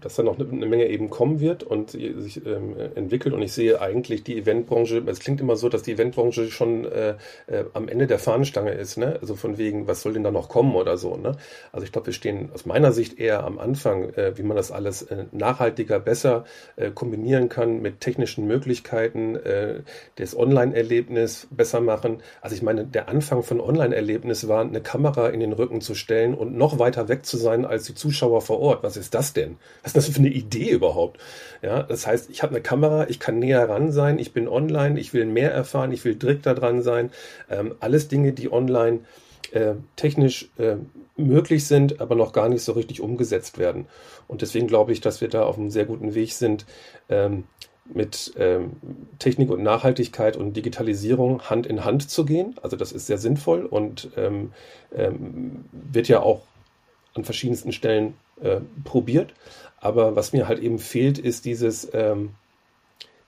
dass da noch eine Menge eben kommen wird und sich ähm, entwickelt. Und ich sehe eigentlich die Eventbranche, es klingt immer so, dass die Eventbranche schon äh, äh, am Ende der Fahnenstange ist, ne? Also von wegen, was soll denn da noch kommen oder so, ne? Also ich glaube, wir stehen aus meiner Sicht eher am Anfang, äh, wie man das alles äh, nachhaltiger, besser äh, kombinieren kann mit technischen Möglichkeiten, äh, das Online-Erlebnis besser machen. Also ich meine, der Anfang von Online-Erlebnis war, eine Kamera in den Rücken zu stellen und noch weiter weg zu sein als die Zuschauer vor Ort. Was ist das denn? Was ist das für eine Idee überhaupt? Ja, das heißt, ich habe eine Kamera, ich kann näher ran sein, ich bin online, ich will mehr erfahren, ich will direkt da dran sein. Ähm, alles Dinge, die online äh, technisch äh, möglich sind, aber noch gar nicht so richtig umgesetzt werden. Und deswegen glaube ich, dass wir da auf einem sehr guten Weg sind, ähm, mit ähm, Technik und Nachhaltigkeit und Digitalisierung Hand in Hand zu gehen. Also das ist sehr sinnvoll und ähm, ähm, wird ja auch an verschiedensten Stellen äh, probiert. Aber was mir halt eben fehlt, ist dieses, ähm,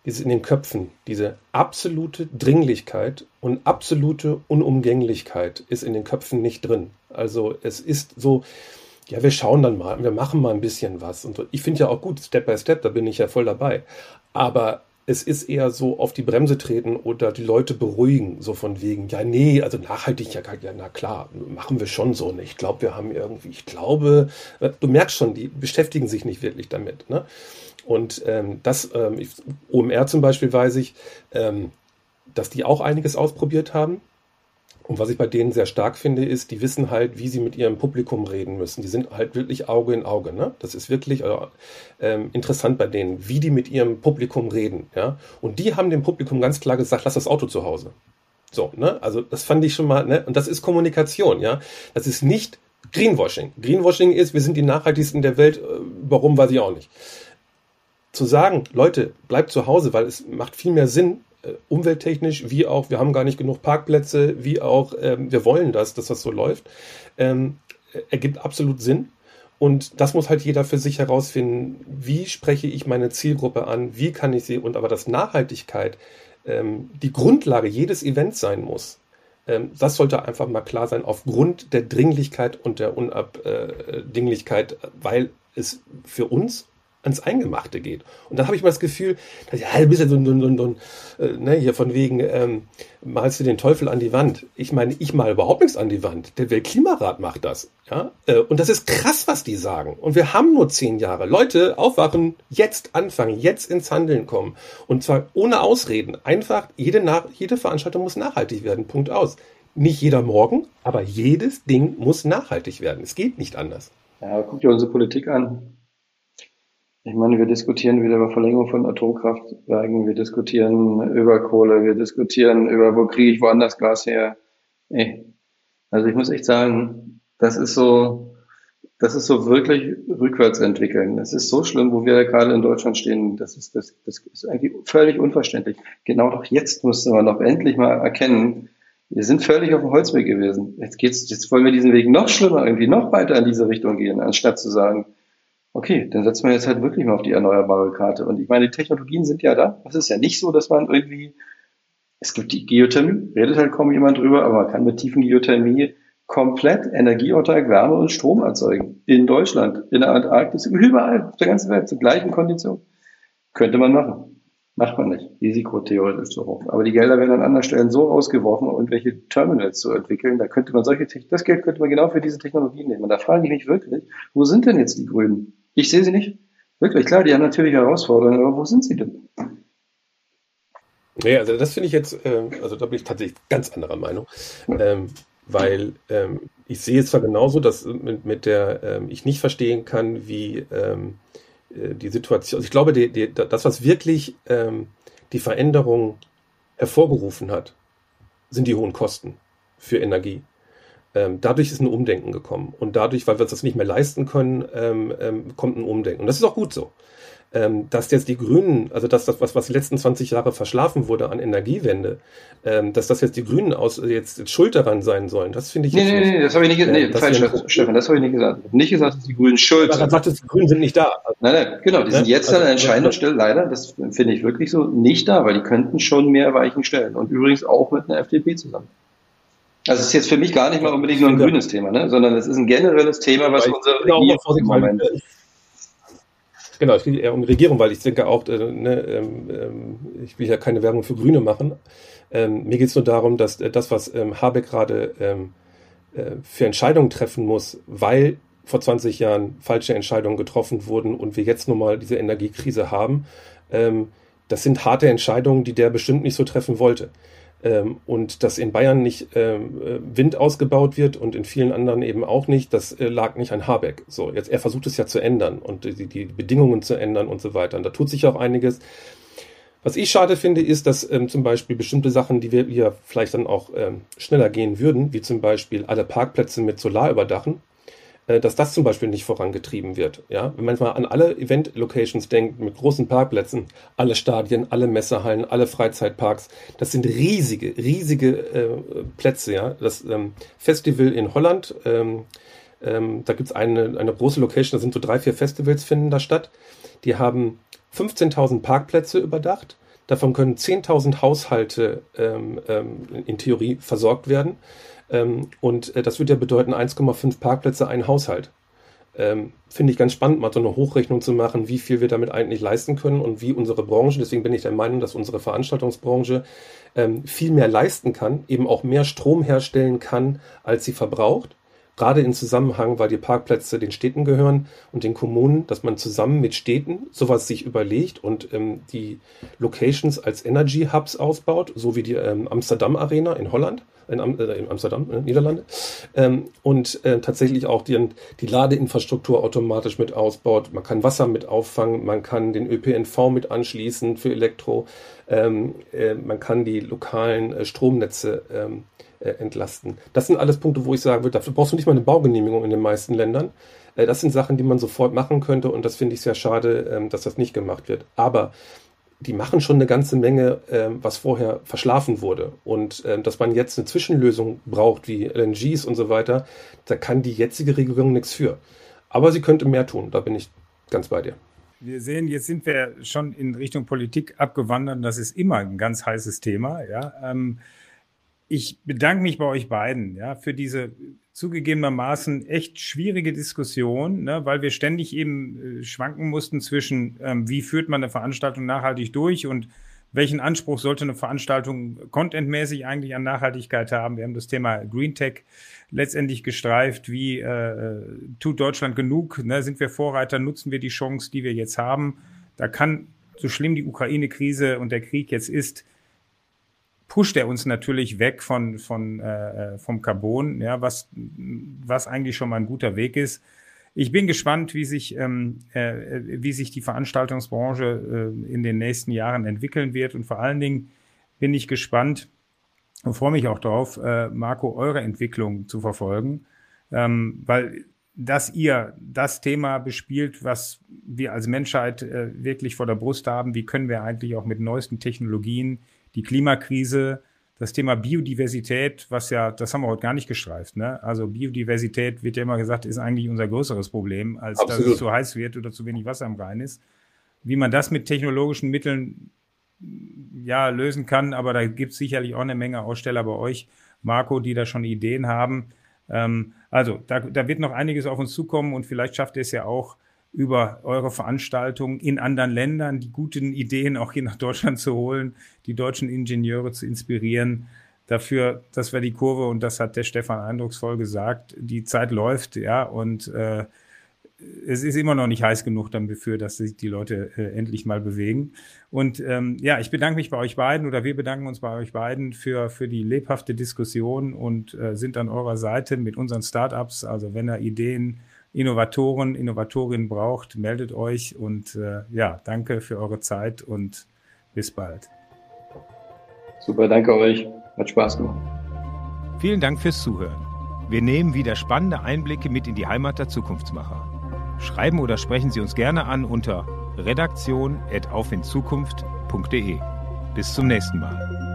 dieses in den Köpfen, diese absolute Dringlichkeit und absolute Unumgänglichkeit ist in den Köpfen nicht drin. Also es ist so, ja, wir schauen dann mal, wir machen mal ein bisschen was. Und ich finde ja auch gut, Step by Step, da bin ich ja voll dabei. Aber es ist eher so auf die Bremse treten oder die Leute beruhigen, so von wegen, ja, nee, also nachhaltig, ja, na klar, machen wir schon so nicht. Ich glaube, wir haben irgendwie, ich glaube, äh, du merkst schon, die beschäftigen sich nicht wirklich damit. Ne? Und ähm, das, ähm, OMR zum Beispiel weiß ich, ähm, dass die auch einiges ausprobiert haben. Und was ich bei denen sehr stark finde, ist, die wissen halt, wie sie mit ihrem Publikum reden müssen. Die sind halt wirklich Auge in Auge. Ne? Das ist wirklich äh, interessant bei denen, wie die mit ihrem Publikum reden. Ja? Und die haben dem Publikum ganz klar gesagt, lass das Auto zu Hause. So, ne? Also das fand ich schon mal, ne? Und das ist Kommunikation, ja. Das ist nicht Greenwashing. Greenwashing ist, wir sind die nachhaltigsten der Welt. Äh, warum, weiß ich auch nicht. Zu sagen, Leute, bleibt zu Hause, weil es macht viel mehr Sinn, umwelttechnisch, wie auch, wir haben gar nicht genug Parkplätze, wie auch, ähm, wir wollen das, dass das so läuft, ähm, ergibt absolut Sinn. Und das muss halt jeder für sich herausfinden, wie spreche ich meine Zielgruppe an, wie kann ich sie, und aber dass Nachhaltigkeit ähm, die Grundlage jedes Events sein muss, Ähm, das sollte einfach mal klar sein, aufgrund der Dringlichkeit und der Unabdinglichkeit, weil es für uns ans Eingemachte geht. Und dann habe ich mal das Gefühl, dass, ja, du bist ja so, so, so, so äh, ne, hier von wegen, ähm, malst du den Teufel an die Wand. Ich meine, ich mal überhaupt nichts an die Wand. Der Weltklimarat macht das. Ja? Äh, und das ist krass, was die sagen. Und wir haben nur zehn Jahre. Leute, aufwachen, jetzt anfangen, jetzt ins Handeln kommen. Und zwar ohne Ausreden. Einfach, jede, Nach jede Veranstaltung muss nachhaltig werden. Punkt aus. Nicht jeder morgen, aber jedes Ding muss nachhaltig werden. Es geht nicht anders. Ja, guck dir unsere Politik an. Ich meine, wir diskutieren wieder über Verlängerung von Atomkraftwerken, wir diskutieren über Kohle, wir diskutieren über, wo kriege ich woanders Gas her. Ey. Also ich muss echt sagen, das ist so, das ist so wirklich rückwärts entwickeln. Es ist so schlimm, wo wir gerade in Deutschland stehen. Das ist, das, das ist eigentlich völlig unverständlich. Genau doch jetzt musste man doch endlich mal erkennen, wir sind völlig auf dem Holzweg gewesen. Jetzt geht's, jetzt wollen wir diesen Weg noch schlimmer, irgendwie noch weiter in diese Richtung gehen, anstatt zu sagen, okay, dann setzen wir jetzt halt wirklich mal auf die erneuerbare Karte. Und ich meine, die Technologien sind ja da. Es ist ja nicht so, dass man irgendwie, es gibt die Geothermie, redet halt kaum jemand drüber, aber man kann mit tiefen Geothermie komplett energieautark Wärme und Strom erzeugen. In Deutschland, in der Antarktis, überall, auf der ganzen Welt, zur gleichen Kondition. Könnte man machen. Macht man nicht. Risikotheorie ist zu hoch. Aber die Gelder werden an anderen Stellen so ausgeworfen, um irgendwelche Terminals zu entwickeln. Da könnte man solche, das Geld könnte man genau für diese Technologien nehmen. Und da frage ich mich wirklich, wo sind denn jetzt die Grünen? Ich sehe sie nicht. Wirklich, klar, die haben natürlich Herausforderungen, aber wo sind sie denn? Nee, also das finde ich jetzt, äh, also da bin ich tatsächlich ganz anderer Meinung, ähm, weil ähm, ich sehe es zwar genauso, dass mit, mit der ähm, ich nicht verstehen kann, wie ähm, äh, die Situation, also ich glaube, die, die, das, was wirklich ähm, die Veränderung hervorgerufen hat, sind die hohen Kosten für Energie. Ähm, dadurch ist ein Umdenken gekommen. Und dadurch, weil wir uns das nicht mehr leisten können, ähm, ähm, kommt ein Umdenken. Und das ist auch gut so. Ähm, dass jetzt die Grünen, also dass das, was, was die letzten 20 Jahre verschlafen wurde an Energiewende, ähm, dass das jetzt die Grünen aus, jetzt, jetzt schuld daran sein sollen, das finde ich nee, nee, nee, das habe ich nicht gesagt. Nee, falsch, Stefan, das habe ich nicht gesagt. Ich habe nicht gesagt, dass die Grünen schuld sind. sagt, die Grünen sind nicht da. Nein, nein, genau, die sind jetzt also, an der entscheidenden Stelle leider, das finde ich wirklich so, nicht da, weil die könnten schon mehr Weichen stellen. Und übrigens auch mit einer FDP zusammen. Also es ist jetzt für mich gar nicht mal unbedingt nur ein grünes Thema, ne? sondern es ist ein generelles Thema, was unsere Regierung im Moment. Genau, es geht eher um Regierung, weil ich denke auch, äh, ne, ähm, ähm, ich will ja keine Werbung für Grüne machen. Ähm, mir geht es nur darum, dass äh, das, was ähm, Habeck gerade ähm, äh, für Entscheidungen treffen muss, weil vor 20 Jahren falsche Entscheidungen getroffen wurden und wir jetzt nun mal diese Energiekrise haben, ähm, das sind harte Entscheidungen, die der bestimmt nicht so treffen wollte. Ähm, und dass in Bayern nicht ähm, äh, Wind ausgebaut wird und in vielen anderen eben auch nicht, das äh, lag nicht an Habeck. So, jetzt er versucht es ja zu ändern und die, die Bedingungen zu ändern und so weiter. Und da tut sich auch einiges. Was ich schade finde, ist, dass ähm, zum Beispiel bestimmte Sachen, die wir hier vielleicht dann auch ähm, schneller gehen würden, wie zum Beispiel alle Parkplätze mit Solar überdachen, dass das zum Beispiel nicht vorangetrieben wird. Ja, wenn man mal an alle Event-Locations denkt, mit großen Parkplätzen, alle Stadien, alle Messehallen, alle Freizeitparks, das sind riesige, riesige äh, Plätze. Ja, das ähm, Festival in Holland, ähm, ähm, da gibt's eine, eine große Location, da sind so drei, vier Festivals finden da statt. Die haben 15.000 Parkplätze überdacht. Davon können 10.000 Haushalte ähm, ähm, in Theorie versorgt werden. Ähm, und äh, das würde ja bedeuten 1,5 Parkplätze, ein Haushalt. Ähm, Finde ich ganz spannend, mal so eine Hochrechnung zu machen, wie viel wir damit eigentlich leisten können und wie unsere Branche, deswegen bin ich der Meinung, dass unsere Veranstaltungsbranche ähm, viel mehr leisten kann, eben auch mehr Strom herstellen kann, als sie verbraucht gerade in Zusammenhang, weil die Parkplätze den Städten gehören und den Kommunen, dass man zusammen mit Städten sowas sich überlegt und ähm, die Locations als Energy Hubs ausbaut, so wie die ähm, Amsterdam Arena in Holland, in, Am äh, in Amsterdam, äh, Niederlande, ähm, und äh, tatsächlich auch die, die Ladeinfrastruktur automatisch mit ausbaut. Man kann Wasser mit auffangen, man kann den ÖPNV mit anschließen für Elektro, ähm, äh, man kann die lokalen äh, Stromnetze ähm, äh, entlasten. Das sind alles Punkte, wo ich sagen würde, dafür brauchst du nicht mal eine Baugenehmigung in den meisten Ländern. Das sind Sachen, die man sofort machen könnte und das finde ich sehr schade, ähm, dass das nicht gemacht wird. Aber die machen schon eine ganze Menge, ähm, was vorher verschlafen wurde. Und ähm, dass man jetzt eine Zwischenlösung braucht, wie LNGs und so weiter, da kann die jetzige Regelung nichts für. Aber sie könnte mehr tun, da bin ich ganz bei dir. Wir sehen, jetzt sind wir schon in Richtung Politik abgewandert. Das ist immer ein ganz heißes Thema. Ja. Ähm, ich bedanke mich bei euch beiden, ja, für diese zugegebenermaßen echt schwierige Diskussion, ne, weil wir ständig eben äh, schwanken mussten zwischen, ähm, wie führt man eine Veranstaltung nachhaltig durch und welchen Anspruch sollte eine Veranstaltung contentmäßig eigentlich an Nachhaltigkeit haben. Wir haben das Thema Green Tech letztendlich gestreift. Wie äh, tut Deutschland genug? Ne? Sind wir Vorreiter? Nutzen wir die Chance, die wir jetzt haben? Da kann, so schlimm die Ukraine-Krise und der Krieg jetzt ist, pusht er uns natürlich weg von, von, äh, äh, vom Carbon, ja, was, was eigentlich schon mal ein guter Weg ist. Ich bin gespannt, wie sich, ähm, äh, wie sich die Veranstaltungsbranche äh, in den nächsten Jahren entwickeln wird. Und vor allen Dingen bin ich gespannt und freue mich auch darauf, äh, Marco, eure Entwicklung zu verfolgen, ähm, weil dass ihr das Thema bespielt, was wir als Menschheit äh, wirklich vor der Brust haben. Wie können wir eigentlich auch mit neuesten Technologien die Klimakrise, das Thema Biodiversität, was ja, das haben wir heute gar nicht gestreift. Ne? Also Biodiversität wird ja immer gesagt, ist eigentlich unser größeres Problem, als Absolut. dass es zu heiß wird oder zu wenig Wasser im Rhein ist. Wie man das mit technologischen Mitteln ja lösen kann, aber da gibt es sicherlich auch eine Menge Aussteller bei euch, Marco, die da schon Ideen haben. Ähm, also da, da wird noch einiges auf uns zukommen und vielleicht schafft ihr es ja auch, über eure Veranstaltungen in anderen Ländern die guten Ideen auch hier nach Deutschland zu holen, die deutschen Ingenieure zu inspirieren. Dafür, dass wir die Kurve, und das hat der Stefan eindrucksvoll gesagt, die Zeit läuft, ja, und äh, es ist immer noch nicht heiß genug dafür, dass sich die Leute äh, endlich mal bewegen. Und ähm, ja, ich bedanke mich bei euch beiden oder wir bedanken uns bei euch beiden für, für die lebhafte Diskussion und äh, sind an eurer Seite mit unseren Startups. Also wenn ihr Ideen Innovatoren, Innovatorinnen braucht, meldet euch und äh, ja, danke für eure Zeit und bis bald. Super, danke euch. Hat Spaß gemacht. Vielen Dank fürs Zuhören. Wir nehmen wieder spannende Einblicke mit in die Heimat der Zukunftsmacher. Schreiben oder sprechen Sie uns gerne an unter redaktion.aufinzukunft.de. Bis zum nächsten Mal.